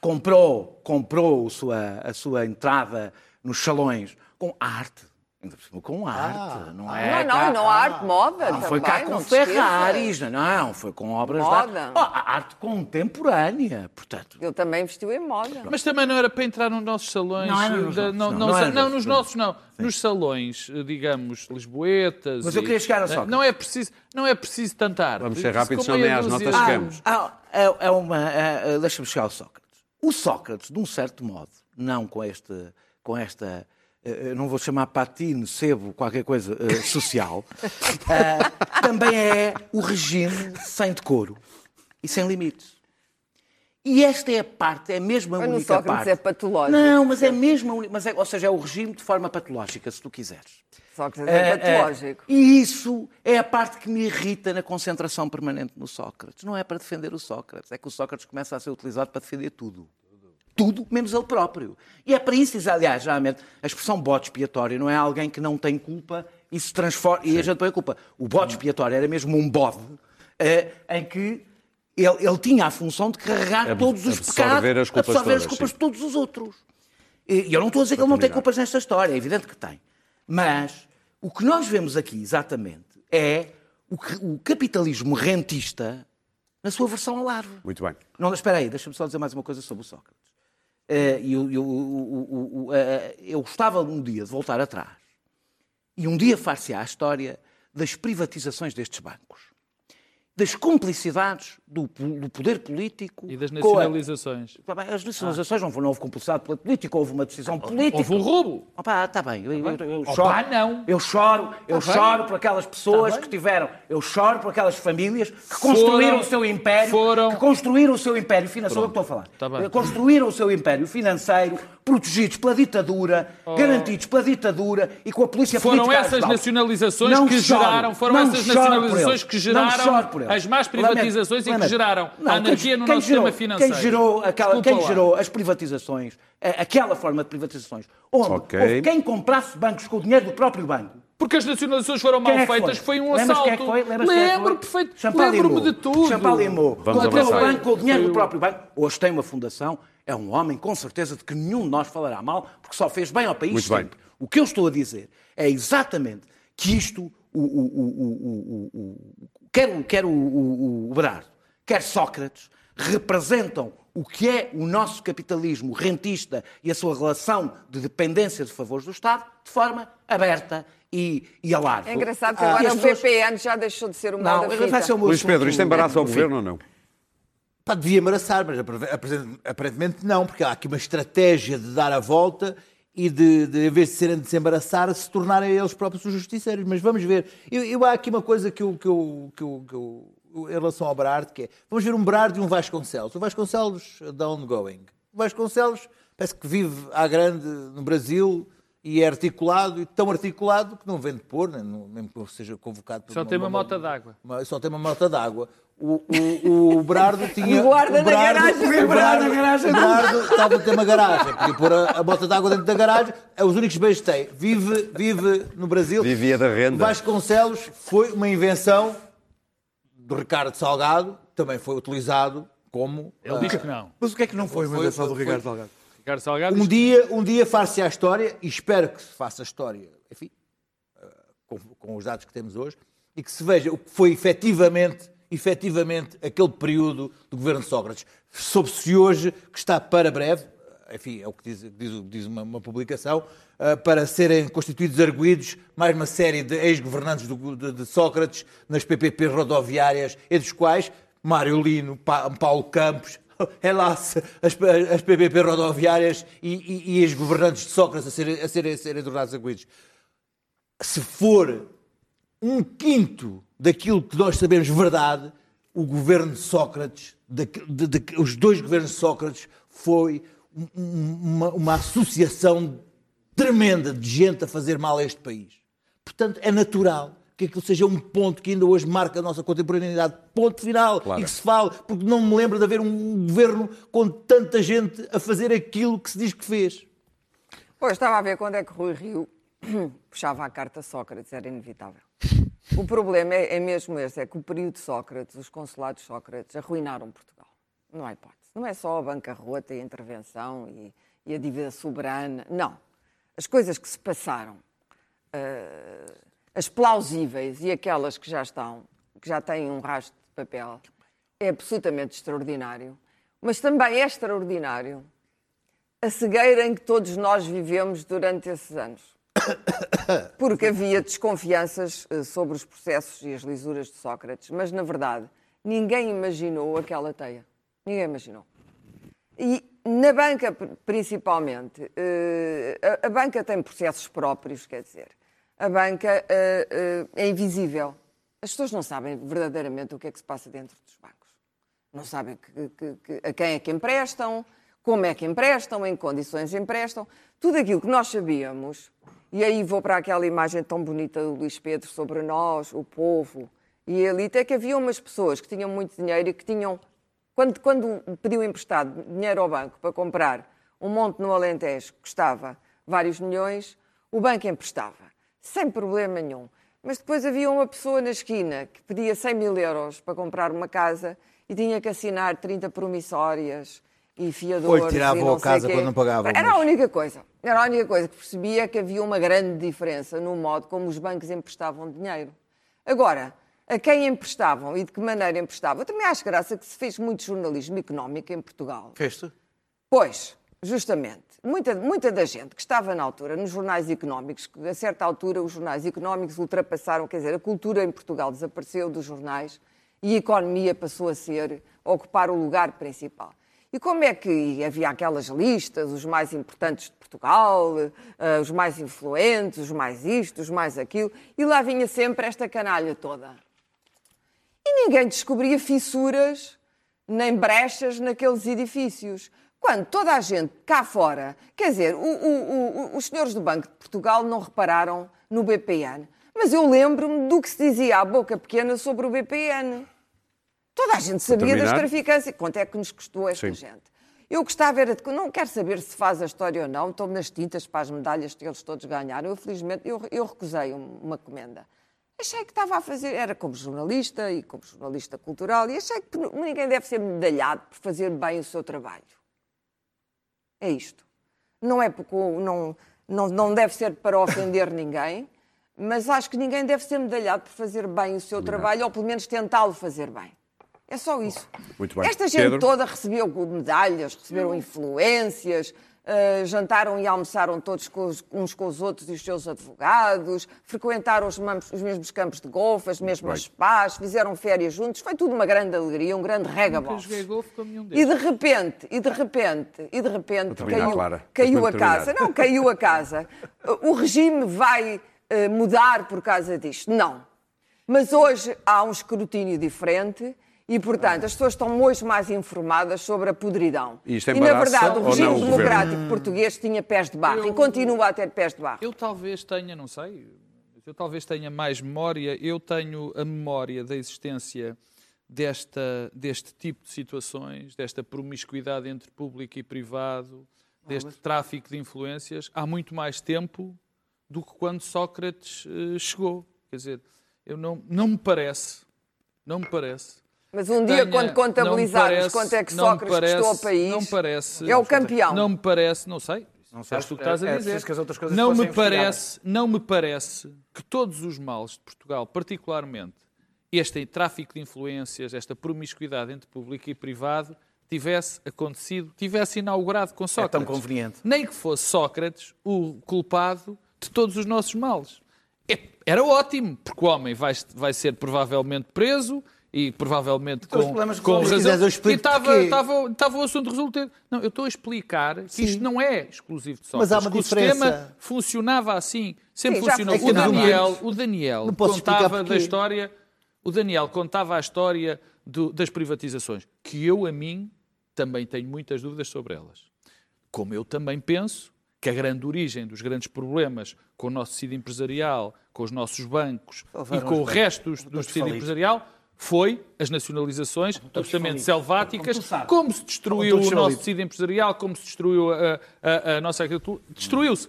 comprou, comprou a sua, a sua entrada nos salões com arte. Ainda por cima com arte. não é? Não, não, cá- não há arte moda. Não foi cá também, com. Ferraris, não, foi com obras de Moda. arte. Oh, arte contemporânea, portanto. Ele também vestiu em moda. Mas também não era para entrar nos nossos salões. Não era nos da- nossos, não, nos nossos não. Nos salões, eh, digamos, lisboetas. Mas eu queria chegar a eh, Sócrates. Não é preciso, não é preciso tanta arte. Vamos ser rápidos, senão nem às notas Ah, chegamos. Ah, é, é uma. é, é, Deixa-me chegar ao Sócrates. O Sócrates, de um certo modo, não com, este, com esta. Eh, eu não vou chamar patine, sebo, qualquer coisa eh, social, eh, também é o regime sem decoro e sem limites. E esta é a parte, é mesmo a Mas única Sócrates parte. é patológico. Não, mas é mesmo a única, mas é, ou seja, é o regime de forma patológica, se tu quiseres. Sócrates é É, é, patológico. E isso é a parte que me irrita na concentração permanente no Sócrates. Não é para defender o Sócrates, é que o Sócrates começa a ser utilizado para defender tudo. Tudo menos ele próprio. E é para isso, que, aliás, geralmente, a expressão bode expiatório não é alguém que não tem culpa e se transforma, e a gente põe a culpa. O bode expiatório era mesmo um bode eh, em que ele, ele tinha a função de carregar Ab- todos os absorver pecados, as culpas absorver as todas, culpas sim. de todos os outros. E eu não estou a dizer que ele não tem culpas nesta história, é evidente que tem. Mas o que nós vemos aqui, exatamente, é o, que- o capitalismo rentista na sua versão ao largo. Muito bem. Não, espera aí, deixa-me só dizer mais uma coisa sobre o Sócrates. Eu, eu- eh, eu gostava um dia de voltar atrás e um dia far-se a história das privatizações destes bancos, das complicidades do, do poder político E das com a- nacionalizações. Tá As nacionalizações não, foram- não houve cumplicidade pela política, houve uma decisão política. Houve um roubo. Opa, está bem, eu, eu, eu Opa, choro. não. Eu choro, eu Tá bem. choro por aquelas pessoas Tá bem. que tiveram, eu choro por aquelas famílias que construíram Foram- o seu império, foram- que construíram o seu império financeiro, sou eu que estou a falar. Tá. Construíram o seu império financeiro, protegidos pela ditadura, garantidos pela ditadura e com a polícia Oh. Foram política a essas nacionalizações Não que choro, geraram, foram não essas nacionalizações que geraram as más Lamento, privatizações e que lamento. geraram Não, anarquia quem- no quem nosso gerou- sistema financeiro. Quem gerou, aquela, quem gerou as privatizações, a- aquela forma de privatizações, onde Ok. houve quem comprasse bancos com o dinheiro do próprio banco, Porque as nacionalizações foram mal é feitas, foi? foi um Lembras assalto. é foi? É Lembro perfeito. Lembro-me de tudo. Champalimau. Vamos Comprou o banco com o dinheiro do próprio banco. Hoje tem uma fundação, é um homem com certeza de que nenhum de nós falará mal, porque só fez bem ao país Muito bem. sempre. O que eu estou a dizer é exatamente que isto, o, o, o, o, o, o, o- quer, o, quer o, o, o Berardo, quer Sócrates, representam o que é o nosso capitalismo rentista e a sua relação de dependência de favores do Estado de forma aberta e, e. É engraçado que Ah, agora as o pessoas- VPN já deixou de ser o Não, modo da meu Luís Pedro, isto embaraça ao governo ou não? Pá, devia embaraçar, mas aparentemente não, porque há aqui uma estratégia de dar a volta e de, de em vez de serem de se tornarem eles próprios os justiceiros. Mas vamos ver. Eu, eu- há aqui uma coisa que eu, que, eu, que, eu, que eu- em relação ao Berardo, que é, vamos ver um Berardo e um Vasconcelos. O Vasconcelos da ongoing. O Vasconcelos parece que vive à grande no Brasil e é articulado, e tão articulado que não vem de pôr, nem, não- mesmo que seja convocado por Só tem uma mota d'água. uma- Só tem uma mota d'água. O, o, o Berardo tinha. Guarda o na garagem. O Berardo, Guarda na garagem. o Berardo estava a ter uma garagem. Podia pôr a, a bota d'água dentro da garagem. É os únicos bens que tem. Vive, vive no Brasil. Vivia da renda. O Vasconcelos foi uma invenção do Ricardo Salgado, também foi utilizado como. Ele diz que não. Mas o que é que não foi uma Foi- invenção do Ricardo foi- Salgado? Ricardo Salgado Um dia, um dia far-se a história, e espero que se faça a história, enfim, eh, com, com os dados que temos hoje, e que se veja o que foi efetivamente, efetivamente aquele período do governo de Sócrates. Soube-se hoje que está para breve, eh, enfim, é o que diz, diz- diz uma, uma publicação, eh, para serem constituídos arguídos mais uma série de ex-governantes de, de Sócrates nas PPP rodoviárias, entre os quais Mário Lino, Pa- Paulo Campos, se- as, as PPP rodoviárias e, e, e os governantes de Sócrates a serem, a serem, a serem tornados arguídos. Se for um quinto daquilo que nós sabemos verdade, o governo de Sócrates, de- de- de- os dois governos de Sócrates, foi um- um- uma, uma associação tremenda de gente a fazer mal a este país. Portanto, é natural que aquilo seja um ponto que ainda hoje marca a nossa contemporaneidade. Ponto final. Claro. E que se fale, porque não me lembro de haver um governo com tanta gente a fazer aquilo que se diz que fez. Pois, estava a ver quando é que Rui Rio puxava a carta Sócrates, era inevitável. O problema é, é mesmo esse, é que o período de Sócrates, os consulados de Sócrates, arruinaram Portugal. Não há hipótese. Não é só a bancarrota e a intervenção e, e a dívida soberana. Não. As coisas que se passaram, eh, as plausíveis e aquelas que já estão, que já têm um rastro de papel, é absolutamente extraordinário. Mas também é extraordinário a cegueira em que todos nós vivemos durante esses anos. Porque havia desconfianças eh, sobre os processos e as lisuras de Sócrates, mas na verdade ninguém imaginou aquela teia. Ninguém imaginou. E na banca, pr- principalmente, eh, a banca tem processos próprios, quer dizer, a banca eh, eh, é invisível. As pessoas não sabem verdadeiramente o que é que se passa dentro dos bancos. Não sabem que- que- que- a quem é que emprestam, como é que emprestam, em condições emprestam. Tudo aquilo que nós sabíamos, e aí vou para aquela imagem tão bonita do Luís Pedro sobre nós, o povo e a elite, é que havia umas pessoas que tinham muito dinheiro e que tinham, quando, quando pediam emprestado dinheiro ao banco para comprar um monte no Alentejo que custava vários milhões, o banco emprestava, sem problema nenhum. Mas depois havia uma pessoa na esquina que pedia 100 mil euros para comprar uma casa e tinha que assinar 30 promissórias e fiadores. Ou lhe tiravam e não a casa quê. quando não pagavam, Era a única coisa. Era a única coisa que percebia que havia uma grande diferença no modo como os bancos emprestavam dinheiro. Agora, a quem emprestavam e de que maneira emprestavam? Eu também acho graça que se fez muito jornalismo económico em Portugal. Fez-te? Pois, justamente, muita, muita da gente que estava na altura nos jornais económicos, que a certa altura os jornais económicos ultrapassaram, quer dizer, a cultura em Portugal desapareceu dos jornais e a economia passou a ser, a ocupar o lugar principal. E como é que havia aquelas listas, os mais importantes de Portugal, eh, os mais influentes, os mais isto, os mais aquilo, e lá vinha sempre esta canalha toda. E ninguém descobria fissuras nem brechas naqueles edifícios. Quando toda a gente cá fora, quer dizer, o- o- o- os senhores do Banco de Portugal não repararam no BPN. Mas eu lembro-me do que se dizia à boca pequena sobre o BPN. Toda a gente sabia das traficâncias. Quanto é que nos custou esta Sim. gente? Eu gostava era de... Não quero saber se faz a história ou não. Estou nas tintas para as medalhas que eles todos ganharam. Eu, felizmente, eu, eu recusei um- uma comenda. Achei que estava a fazer... Era como jornalista e como jornalista cultural. E achei que ninguém deve ser medalhado por fazer bem o seu trabalho. É isto. Não é porque... Não, não, não deve ser para ofender ninguém. Mas acho que ninguém deve ser medalhado por fazer bem o seu trabalho, ou pelo menos tentá-lo fazer bem. É só isso. Muito bem. Esta gente Pedro? toda recebeu medalhas, receberam influências, eh, jantaram e almoçaram todos com os- uns com os outros e os seus advogados, frequentaram os, mamos- os mesmos campos de golfe, as mesmas spas, fizeram férias juntos. Foi tudo uma grande alegria, um grande rega-bof. E de repente, e de repente, e de repente terminar, caiu, Clara. caiu a terminar. casa. Não, caiu a casa. O regime vai eh, mudar por causa disto? Não. Mas hoje há um escrutínio diferente e, portanto, as pessoas estão hoje mais informadas sobre a podridão. E isto e, na verdade, o regime não o governo? democrático português tinha pés de barro e Eu- continua a ter pés de barro. Eu talvez tenha, não sei, mas eu talvez tenha mais memória. Eu tenho a memória da existência desta, deste tipo de situações, desta promiscuidade entre público e privado, deste tráfico de influências, há muito mais tempo do que quando Sócrates eh, chegou. Quer dizer, eu não, não me parece, não me parece. Mas um dia, tenha- quando contabilizarmos parece- quanto é que Sócrates parece- custou ao país, Não parece. é o campeão. Não me parece, não sei. Não sabes, sabes tu que estás a é- é dizer. preciso que as outras coisas não me parece, não me parece que todos os males de Portugal, particularmente este tráfico de influências, esta promiscuidade entre público e privado, tivesse acontecido, tivesse inaugurado com É Sócrates. tão conveniente. Nem que fosse Sócrates o culpado de todos os nossos males. É- Era ótimo, porque o homem vai, vai ser provavelmente preso e provavelmente Então, com, com razão. E estava, o assunto resolvido. Não, eu estou a explicar que isto não é exclusivo de Sócrates. Mas há uma que o diferença. sistema funcionava assim. Sempre Sim, funcionou. O Daniel, o Daniel contava da história. O Daniel contava a história do- das privatizações, que eu, a mim, também tenho muitas dúvidas sobre elas. Como eu também penso que a grande origem dos grandes problemas com o nosso tecido empresarial, com os nossos bancos e com o resto do, do tecido empresarial foi as nacionalizações absolutamente selváticas, Como como se destruiu Como o nosso tecido empresarial, como se destruiu a, a- a nossa agricultura. Destruiu-se.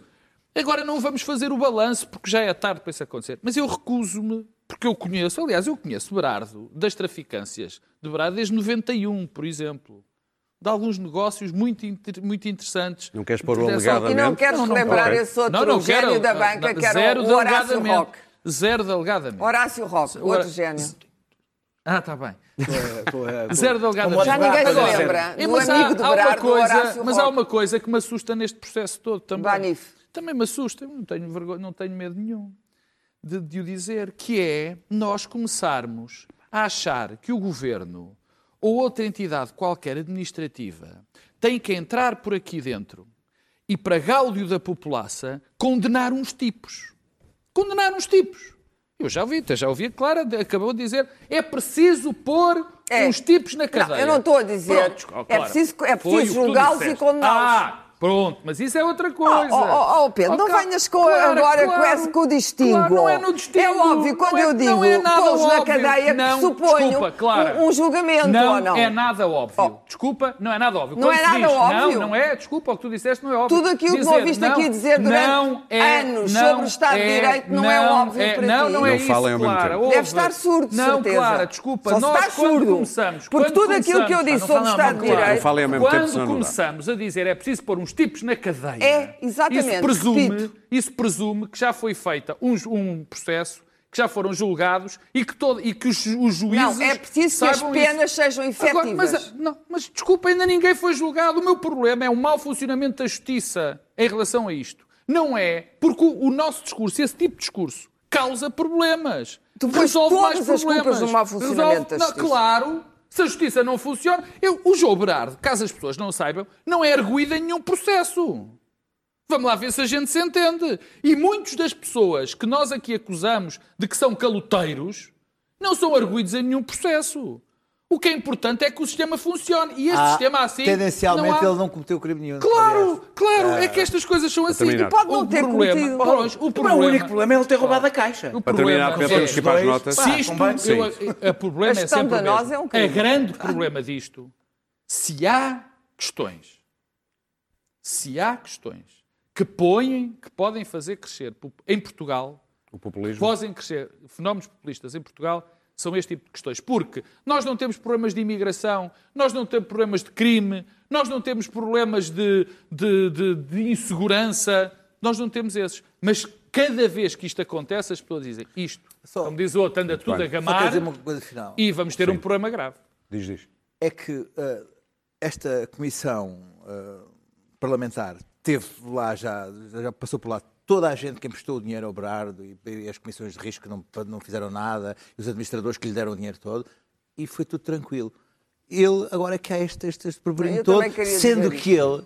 Agora não vamos fazer o balanço, porque já é tarde para isso acontecer. Mas eu recuso-me, porque eu conheço, aliás, eu conheço Berardo, das traficâncias de Berardo desde 91, por exemplo. De alguns negócios muito, inter- muito interessantes. Não queres pôr o Proteção- E não alegadamente? queres Não, não esse outro Não, não gênio quero. da banca, Não, que era zero o Horácio delegadamente. Roque. Zero delegadamente. Horácio Roque, outro gênio. Ah, está bem. Zero delegadamente. Já ninguém se lembra É, mas há, amigo de há uma coisa, mas há uma coisa que me assusta neste processo todo também. Banif. Também me assusta, não tenho, vergonha, não tenho medo nenhum de, de o dizer, que é nós começarmos a achar que o governo ou outra entidade qualquer administrativa tem que entrar por aqui dentro e, para gáudio da população, condenar uns tipos. Condenar uns tipos. Eu já ouvi, já ouvi Clara, acabou de dizer, é preciso pôr É. uns tipos na cadeia. Não, eu não estou a dizer. Pronto, é preciso, é preciso julgá-los e condená-los. Ah, Pronto, mas isso é outra coisa. Oh, oh, oh, Pedro, não Ok, venhas com, claro, agora claro. com, esse, com o distingo. Claro, não é no distingo. É óbvio, quando Não é- eu digo não é pô-los na cadeia, Não, suponho desculpa, Clara. um, um julgamento, não, ou não? é nada óbvio. Oh. Desculpa, não é nada óbvio. Não Quando é nada diz, óbvio? Não, não é. Desculpa, o que tu disseste não é óbvio. Tudo aquilo que Dizer, ouviste aqui não, dizer durante não é, anos não sobre o Estado de é, Direito não é óbvio é, para Não, ti. não é Não isso, falem Clara. Deve estar surdo, Não. Clara, desculpa. Só está surdo. começamos... Porque tudo aquilo que eu disse sobre o Estado de Direito... Não Quando não começamos a dizer é preciso pôr uns tipos na cadeia, É, exatamente, isso presume, repito. isso presume que já foi feita um, um processo, que já foram julgados e que, todo, e que os, os juízes Não, é preciso que as penas isso. sejam Agora, efetivas. mas, não, mas desculpa, ainda ninguém foi julgado. O meu problema é o mau funcionamento da justiça em relação a isto. Não é porque o, o nosso discurso, esse tipo de discurso, causa problemas. Resolve mais problemas. da Não. Claro, se a justiça não funciona. Eu, o João Berardo, caso as pessoas não saibam, não é arguído em nenhum processo. Vamos lá ver se a gente se entende. E muitas das pessoas que nós aqui acusamos de que são caloteiros não são arguídos em nenhum processo. O que é importante é que o sistema funcione. E este Ah, sistema assim. Tendencialmente não há- ele não cometeu crime nenhum. Claro, claro, é que estas coisas são assim. terminar. E Pode não o ter problema, cometido. Pois, o O problema, único problema é ele ter roubado a caixa. o Para terminar, problema Pedro, temos que ir para as é- notas. Se isto, eu, a, a problema A é sempre o da nós mesmo. é um crime. a grande problema disto, se há questões, se há questões que põem, que podem fazer crescer em Portugal, O populismo. podem crescer fenómenos populistas em Portugal são este tipo de questões. Porque nós não temos problemas de imigração, nós não temos problemas de crime, nós não temos problemas de, de, de- de insegurança, nós não temos esses. Mas cada vez que isto acontece, as pessoas dizem isto, Só- como diz o outro, anda tudo bem. a gamar dizer uma coisa final. e vamos ter um problema grave. Diz, diz. É que eh, esta comissão eh, parlamentar teve lá já, já passou por lá toda a gente que emprestou o dinheiro ao Berardo e, e as comissões de risco que não, não fizeram nada, e os administradores que lhe deram o dinheiro todo, e foi tudo tranquilo. Ele, agora é que há este, este, este Eu todo, sendo que ele,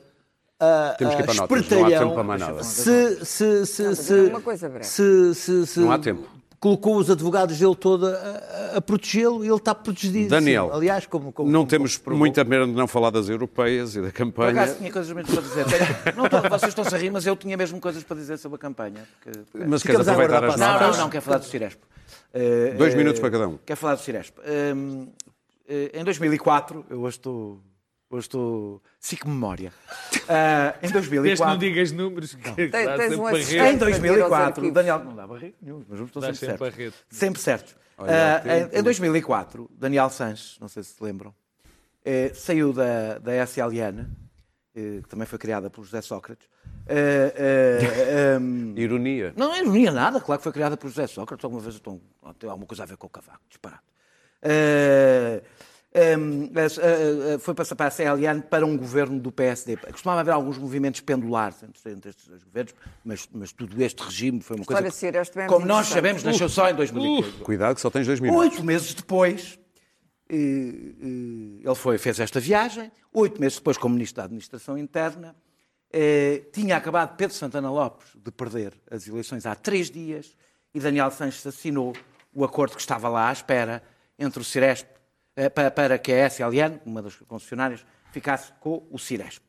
ah, Temos que ir ah, para notas, não há tempo para mais nada. se, se, se, Não, se, uma coisa breve. se, se, se Não há tempo. Colocou os advogados dele todo a, a- protegê-lo e ele está protegido. Daniel, aliás, como, como Não como- temos como muita pena de não falar das europeias e da Por campanha. acaso tinha coisas mesmo para dizer. Não, tô- vocês estão-se a rir, mas eu tinha mesmo coisas para dizer sobre a campanha. porque- Mas queres Ficamos aproveitar as Não, não, não, quero falar do Ciresp. Eh, Dois eh, minutos para cada um. Quero falar do Ciresp. Hum, eh, em 2004, eu hoje estou... Hoje estou... Cico memória. Ah, em Desde que não 2004... dias números, que dá tens sempre um. Em Para ver aos 2004, arquivos. Daniel, não dá barriga nenhum, mas estão Dá sempre sempre certos. barreto. Sempre. Olha, Ah, tempo. em, em 2004, Daniel Sanches, não sei se se lembram, eh, saiu da, da SLN, eh, que também foi criada por José Sócrates. Eh, eh, ehm, Ironia. não, não é ironia nada, claro que foi criada por José Sócrates, alguma vez então, tem alguma coisa a ver com o cavaco, disparado. Eh, foi passar para a CLN para um governo do PSD. Costumava haver alguns movimentos pendulares entre, entre estes dois governos, mas, mas tudo este regime foi uma coisa. É como nós sabemos, nasceu só em 2015. Cuidado que só tens dois minutos. Oito meses depois, eh, eh, ele foi, fez esta viagem. Oito meses depois, como Ministro da Administração Interna, eh, tinha acabado Pedro Santana Lopes de perder as eleições há três dias e Daniel Sanches assinou o acordo que estava lá à espera entre o Ciresp, para, para que a SLN, uma das concessionárias, ficasse com o Ciresp.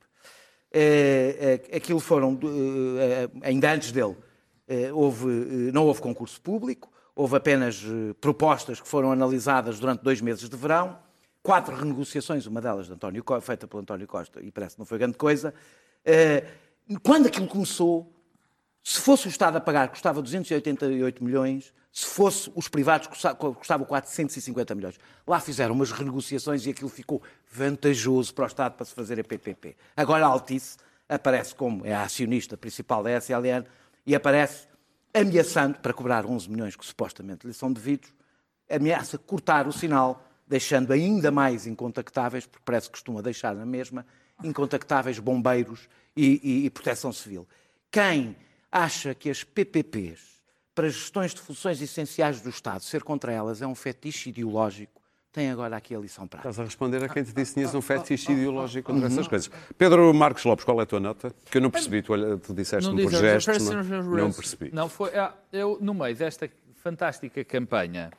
Eh, eh, aquilo foram, eh, eh, ainda antes dele, eh, houve, eh, não houve concurso público, houve apenas eh, propostas que foram analisadas durante dois meses de verão, quatro renegociações, uma delas de António feita pelo António Costa, e parece que não foi grande coisa. Eh, Quando aquilo começou, se fosse o Estado a pagar, custava 288 milhões. Se fosse os privados, custa- custava 450 milhões. Lá fizeram umas renegociações e aquilo ficou vantajoso para o Estado para se fazer a PPP. Agora a Altice aparece como é a acionista principal da SLN e aparece ameaçando, para cobrar 11 milhões que supostamente lhe são devidos, ameaça cortar o sinal, deixando ainda mais incontactáveis, porque parece que costuma deixar na mesma, incontactáveis bombeiros e, e- e proteção civil. Quem acha que as PPPs, para gestões de funções essenciais do Estado, ser contra elas é um fetiche ideológico, tem agora aqui a lição prática. Estás a responder a quem te disse que tinhas um fetiche ideológico contra essas coisas. Pedro Marcos Lopes, qual é a tua nota? Que eu não percebi, tu, tu disseste-me por diz- gestos, não, não percebi. Não, foi, ah, eu, no meio desta fantástica campanha,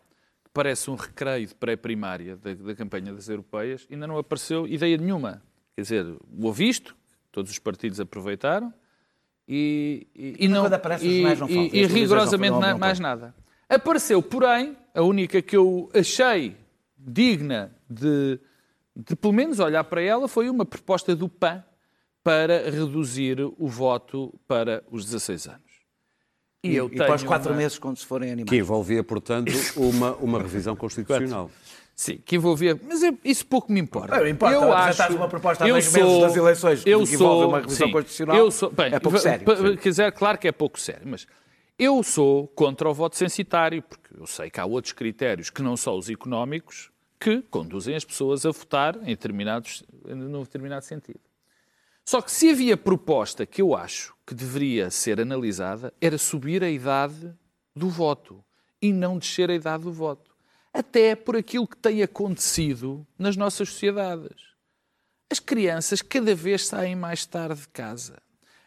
que parece um recreio de pré-primária da, da campanha das europeias, ainda não apareceu ideia nenhuma. Quer dizer, o ouviste, todos os partidos aproveitaram e, e, e não e, não e- e rigorosamente não mais nada. Apareceu, porém, a única que eu achei digna de, de pelo menos olhar para ela foi uma proposta do PAN para reduzir o voto para os 16 anos. E, eu e tenho após quatro uma- meses, quando se forem animados. Que envolvia, portanto, uma, uma revisão constitucional. Sim, que envolvia. Mas eu- isso pouco me importa. É, importa, eu acho, uma proposta há eu dois meses das eleições que eu envolve sou, uma revisão sim, constitucional, Eu sou, bem, é pouco sério, sim. Quiser, claro que é pouco sério, mas eu sou contra o voto censitário, porque eu sei que há outros critérios que não só os económicos que conduzem as pessoas a votar em determinados, num determinado sentido. Só que se havia proposta que eu acho que deveria ser analisada, era subir a idade do voto e não descer a idade do voto. Até por aquilo que tem acontecido nas nossas sociedades. As crianças cada vez saem mais tarde de casa.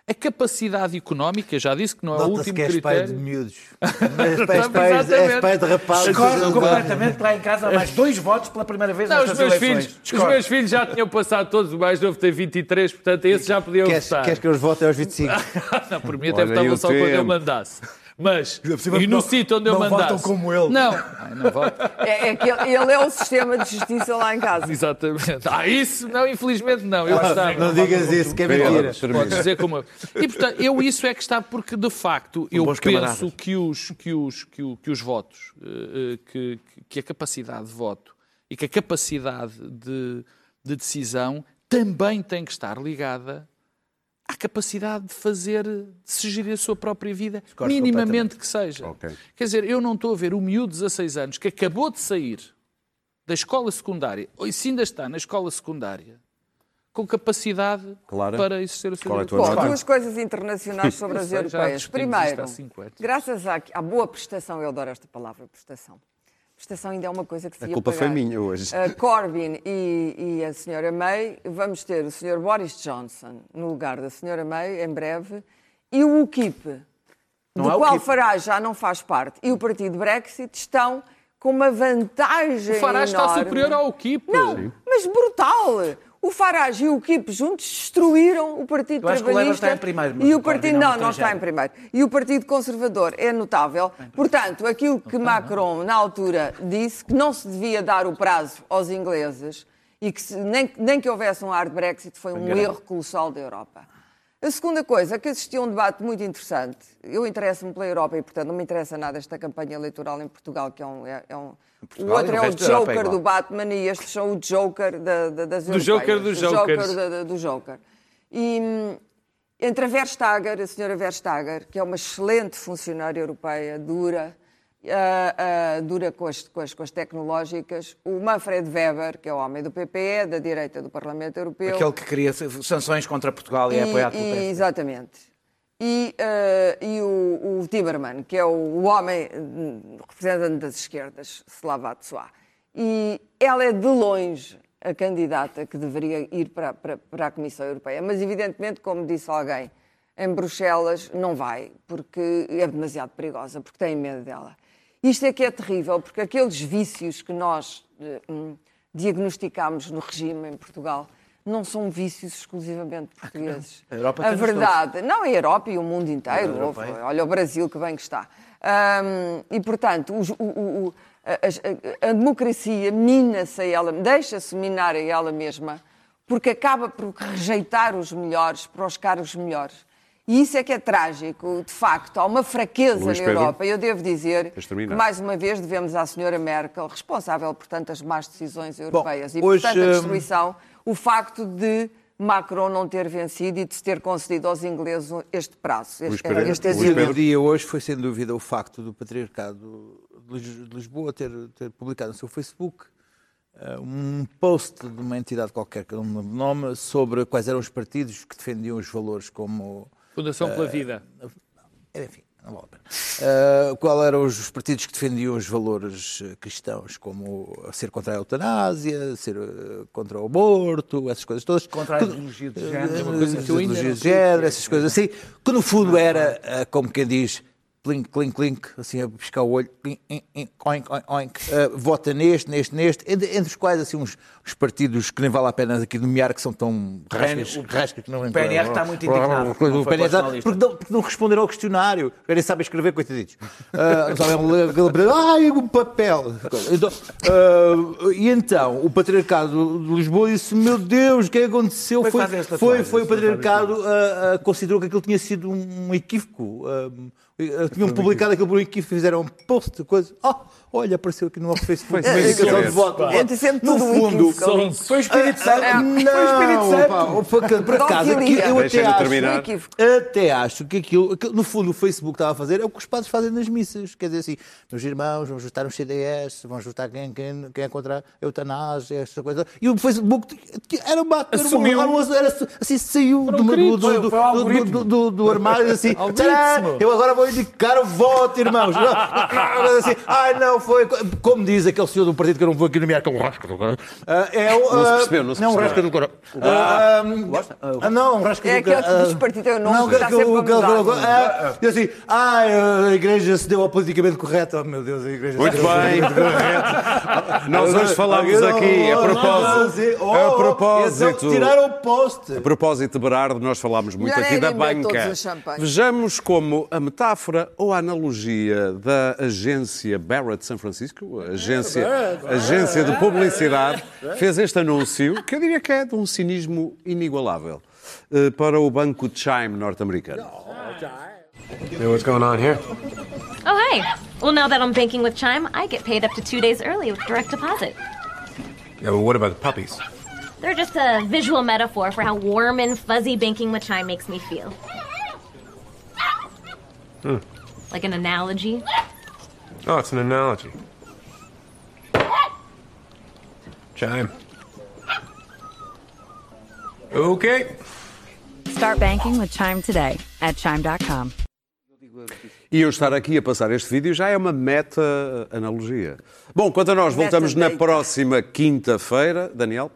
A capacidade económica, já disse que não é o último que és pai de critério. miúdos. És pai, és pai, és Exatamente. pai de rapazes. Discordo completamente lá em casa há mais dois votos pela primeira vez Não, os nestas meus, eleições. filhos, os meus filhos já tinham passado todos, o mais novo tem 23, portanto esse já podia Queres, votar. queres que eu os vote aos 25? Não, por mim até Olha aí votava o só quando eu tempo. mandasse. Mas, e no não- sítio onde eu não mandasse. votam como ele. Não, Ai, não voto. É, é que ele, ele é o sistema de justiça lá em casa. Exatamente. Ah, isso não, infelizmente não. Eu gostava. Não digas isso, que é mentira. Podes dizer como eu. E portanto, eu isso é que está, porque de facto eu penso camaradas. que os, que, os, que, o- que os votos, eh, eh, que, que a capacidade de voto e que a capacidade de, de decisão também tem que estar ligada à capacidade de fazer, de se gerir a sua própria vida, Discordo minimamente que seja. Ok. Quer dizer, eu não estou a ver o miúdo de 16 anos que acabou de sair da escola secundária, ou se ainda está na escola secundária, com capacidade Clara, para exercer o seu é a direito. tua Bom, nota? duas coisas internacionais sobre as europeias. Primeiro, graças à, à boa prestação, eu adoro esta palavra, prestação. Prestação ainda é uma coisa que se A culpa foi pagar. minha hoje. A Corbyn e, e a senhora May, vamos ter o senhor Boris Johnson no lugar da senhora May, em breve, e o UKIP, Não do há qual UKIP. Farage já não faz parte, e o partido Brexit estão com uma vantagem O Farage está enorme. superior ao UKIP. Não, mas brutal! O Farage e o UKIP juntos destruíram o Partido Eu acho que o Trabalhista. está em primeiro, mas e o Partido é não, não está estrangeiro. em primeiro. E o Partido Conservador é notável. Portanto, aquilo que Macron na altura disse que não se devia dar o prazo aos ingleses e que se- nem, nem que houvesse um hard Brexit foi um erro colossal da Europa. A segunda coisa, que assistiu a um debate muito interessante. Eu interesso-me pela Europa e, portanto, não me interessa nada esta campanha eleitoral em Portugal, que é um. É, é um o outro é o é Joker do Batman e estes são o Joker da, da, das Do. Joker dos O Joker da- do Joker. E hum, entre a Verstager, a senhora Verstager, que é uma excelente funcionária europeia, dura, ah, ah, dura com as, com, as, com as tecnológicas, o Manfred Weber, que é o homem do PPE, da direita do Parlamento Europeu. Aquele que queria sanções contra Portugal e, é apoiado pelo E- PSD. Exatamente. E, eh, e o, o Timerman, que é o, homem hum, representante das esquerdas, Slavat Soa. E ela é de longe a candidata que deveria ir para, para, para a Comissão Europeia. Mas, evidentemente, como disse alguém, em Bruxelas não vai, porque é demasiado perigosa, porque tem medo dela. Isto é que é terrível, porque aqueles vícios que nós eh, hum, diagnosticámos no regime em Portugal não são vícios exclusivamente portugueses. A Europa a verdade, não a Europa e o mundo inteiro. É. olha o Brasil que bem que está. Hum, e, portanto, os- o- o- o- a, a- a democracia mina-se a ela, deixa-se minar a ela mesma, porque acaba por rejeitar os melhores para os cargos melhores. E isso é que é trágico, de facto. Há uma fraqueza Luís na Pedro. Europa. Eu devo dizer que, mais uma vez, devemos à senhora Merkel, responsável por tantas más decisões europeias e hoje, por tanta hum, destruição, o facto de Macron não ter vencido e de se ter concedido aos ingleses este prazo, este, Pereira, este O exílio. Pedro. dia hoje foi, sem dúvida, o facto do patriarcado de Lis- de Lisboa ter, ter publicado no seu Facebook eh, um post de uma entidade qualquer, que eu não me lembro o nome, sobre quais eram os partidos que defendiam os valores como Fundação pela Vida. enfim, não vale a pena. Uh, qual eram os partidos que defendiam os valores eh, cristãos, como ser contra a eutanásia, ser eh, contra o aborto, essas coisas todas. Contra a ideologia de eh, género. uma coisa que eu ainda ideologia de género, essas coisas assim, que no fundo era, eh, como quem diz, Clink, clink, clink, assim a piscar o olho, oink, oink, oink, uh, vota neste, neste, neste, entre, os quais assim uns, uns partidos que nem vale a pena aqui nomear, que são tão rascas, o rascas que não o PNR está muito indignado, O foi PNR está- porque, não, porque não responderam ao questionário, nem sabem escrever, coitaditos. Uh, não sabem aquele- Ai, o papel. Então, uh, e então, o patriarcado de Lisboa disse: Meu Deus, o que é aconteceu? É Foi, foi, tatuagens? foi o patriarcado uh, uh, considerou que aquilo tinha sido um equívoco. Uh, tinham publicado aquilo por um equívoco, fizeram um post, coisa. Oh, olha, apareceu aqui no Facebook. Foi indicação isso. de voto. É No fundo. Foi o Espírito Santo. É. não, Foi o Espírito Santo. por, acaso, eu até acho, até acho que aquilo, aquilo- no fundo, o Facebook estava a fazer é o que os padres fazem nas missas. Quer dizer assim, meus irmãos, vamos juntar um CDS, vamos juntar quem, quem, quem é contra a eutanásia, esta coisa. E o Facebook era uma. Era, uma, Assumiu. era, uma- era assim, saiu do, do, do, armário assim. Algoritmo. "Tcharam, eu agora vou indicar o voto, irmãos. Não, não, não, não, foi. Como diz aquele senhor do partido que eu não vou aqui nomear, que é o Rasca do Caralho. Ah, É o. Não se ah, percebeu, não se Não, percebeu. Rasca do Caralho. Ah, Gosta? Ah, não, o Rasca É do aquele que Caralho. diz partido, é o nome Não, que está aquele- sempre aquele- aquele- ah, E assim, ah, a igreja se deu ao politicamente correto. Oh, meu Deus, a igreja Muito se deu ao bem. politicamente correto. Nós hoje falámos aqui, a propósito, Oh, a propósito, então Tiraram o post. a propósito de Berardo, nós falámos muito aqui é da banca. Vejamos como a metáfora ou a analogia da agência Barrett São Francisco, a agência, agência de publicidade, fez este anúncio, que eu diria que é de um cinismo inigualável, eh, para o banco Chime norte-americano. Hey, what's going on here? Oh, hey. Well, now that I'm banking with Chime, I get paid up to two days early with direct deposit. Yeah, well, what about the puppies? They're just a visual metaphor for how warm and fuzzy banking with Chime makes me feel. Like an analogy. Oh, it's an analogy. Chime. Okay. Start banking with Chime today at chime.com. E eu estar aqui a passar este vídeo já é uma meta-analogia. Bom, quanto a nós, voltamos na próxima quinta-feira. Daniel?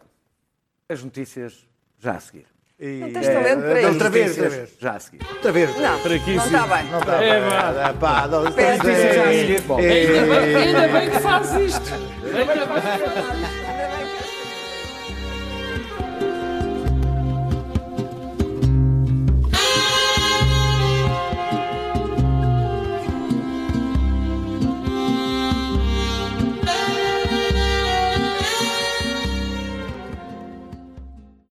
As notícias já a seguir. Não tens talento para isso. Outra vez, outra vez. Já a seguir. Outra vez. Não, não está bem. Não está É, bem. Ah, pá, não, Peço é-. Bom. é- Ainda bem que fazes isto. Ainda bem.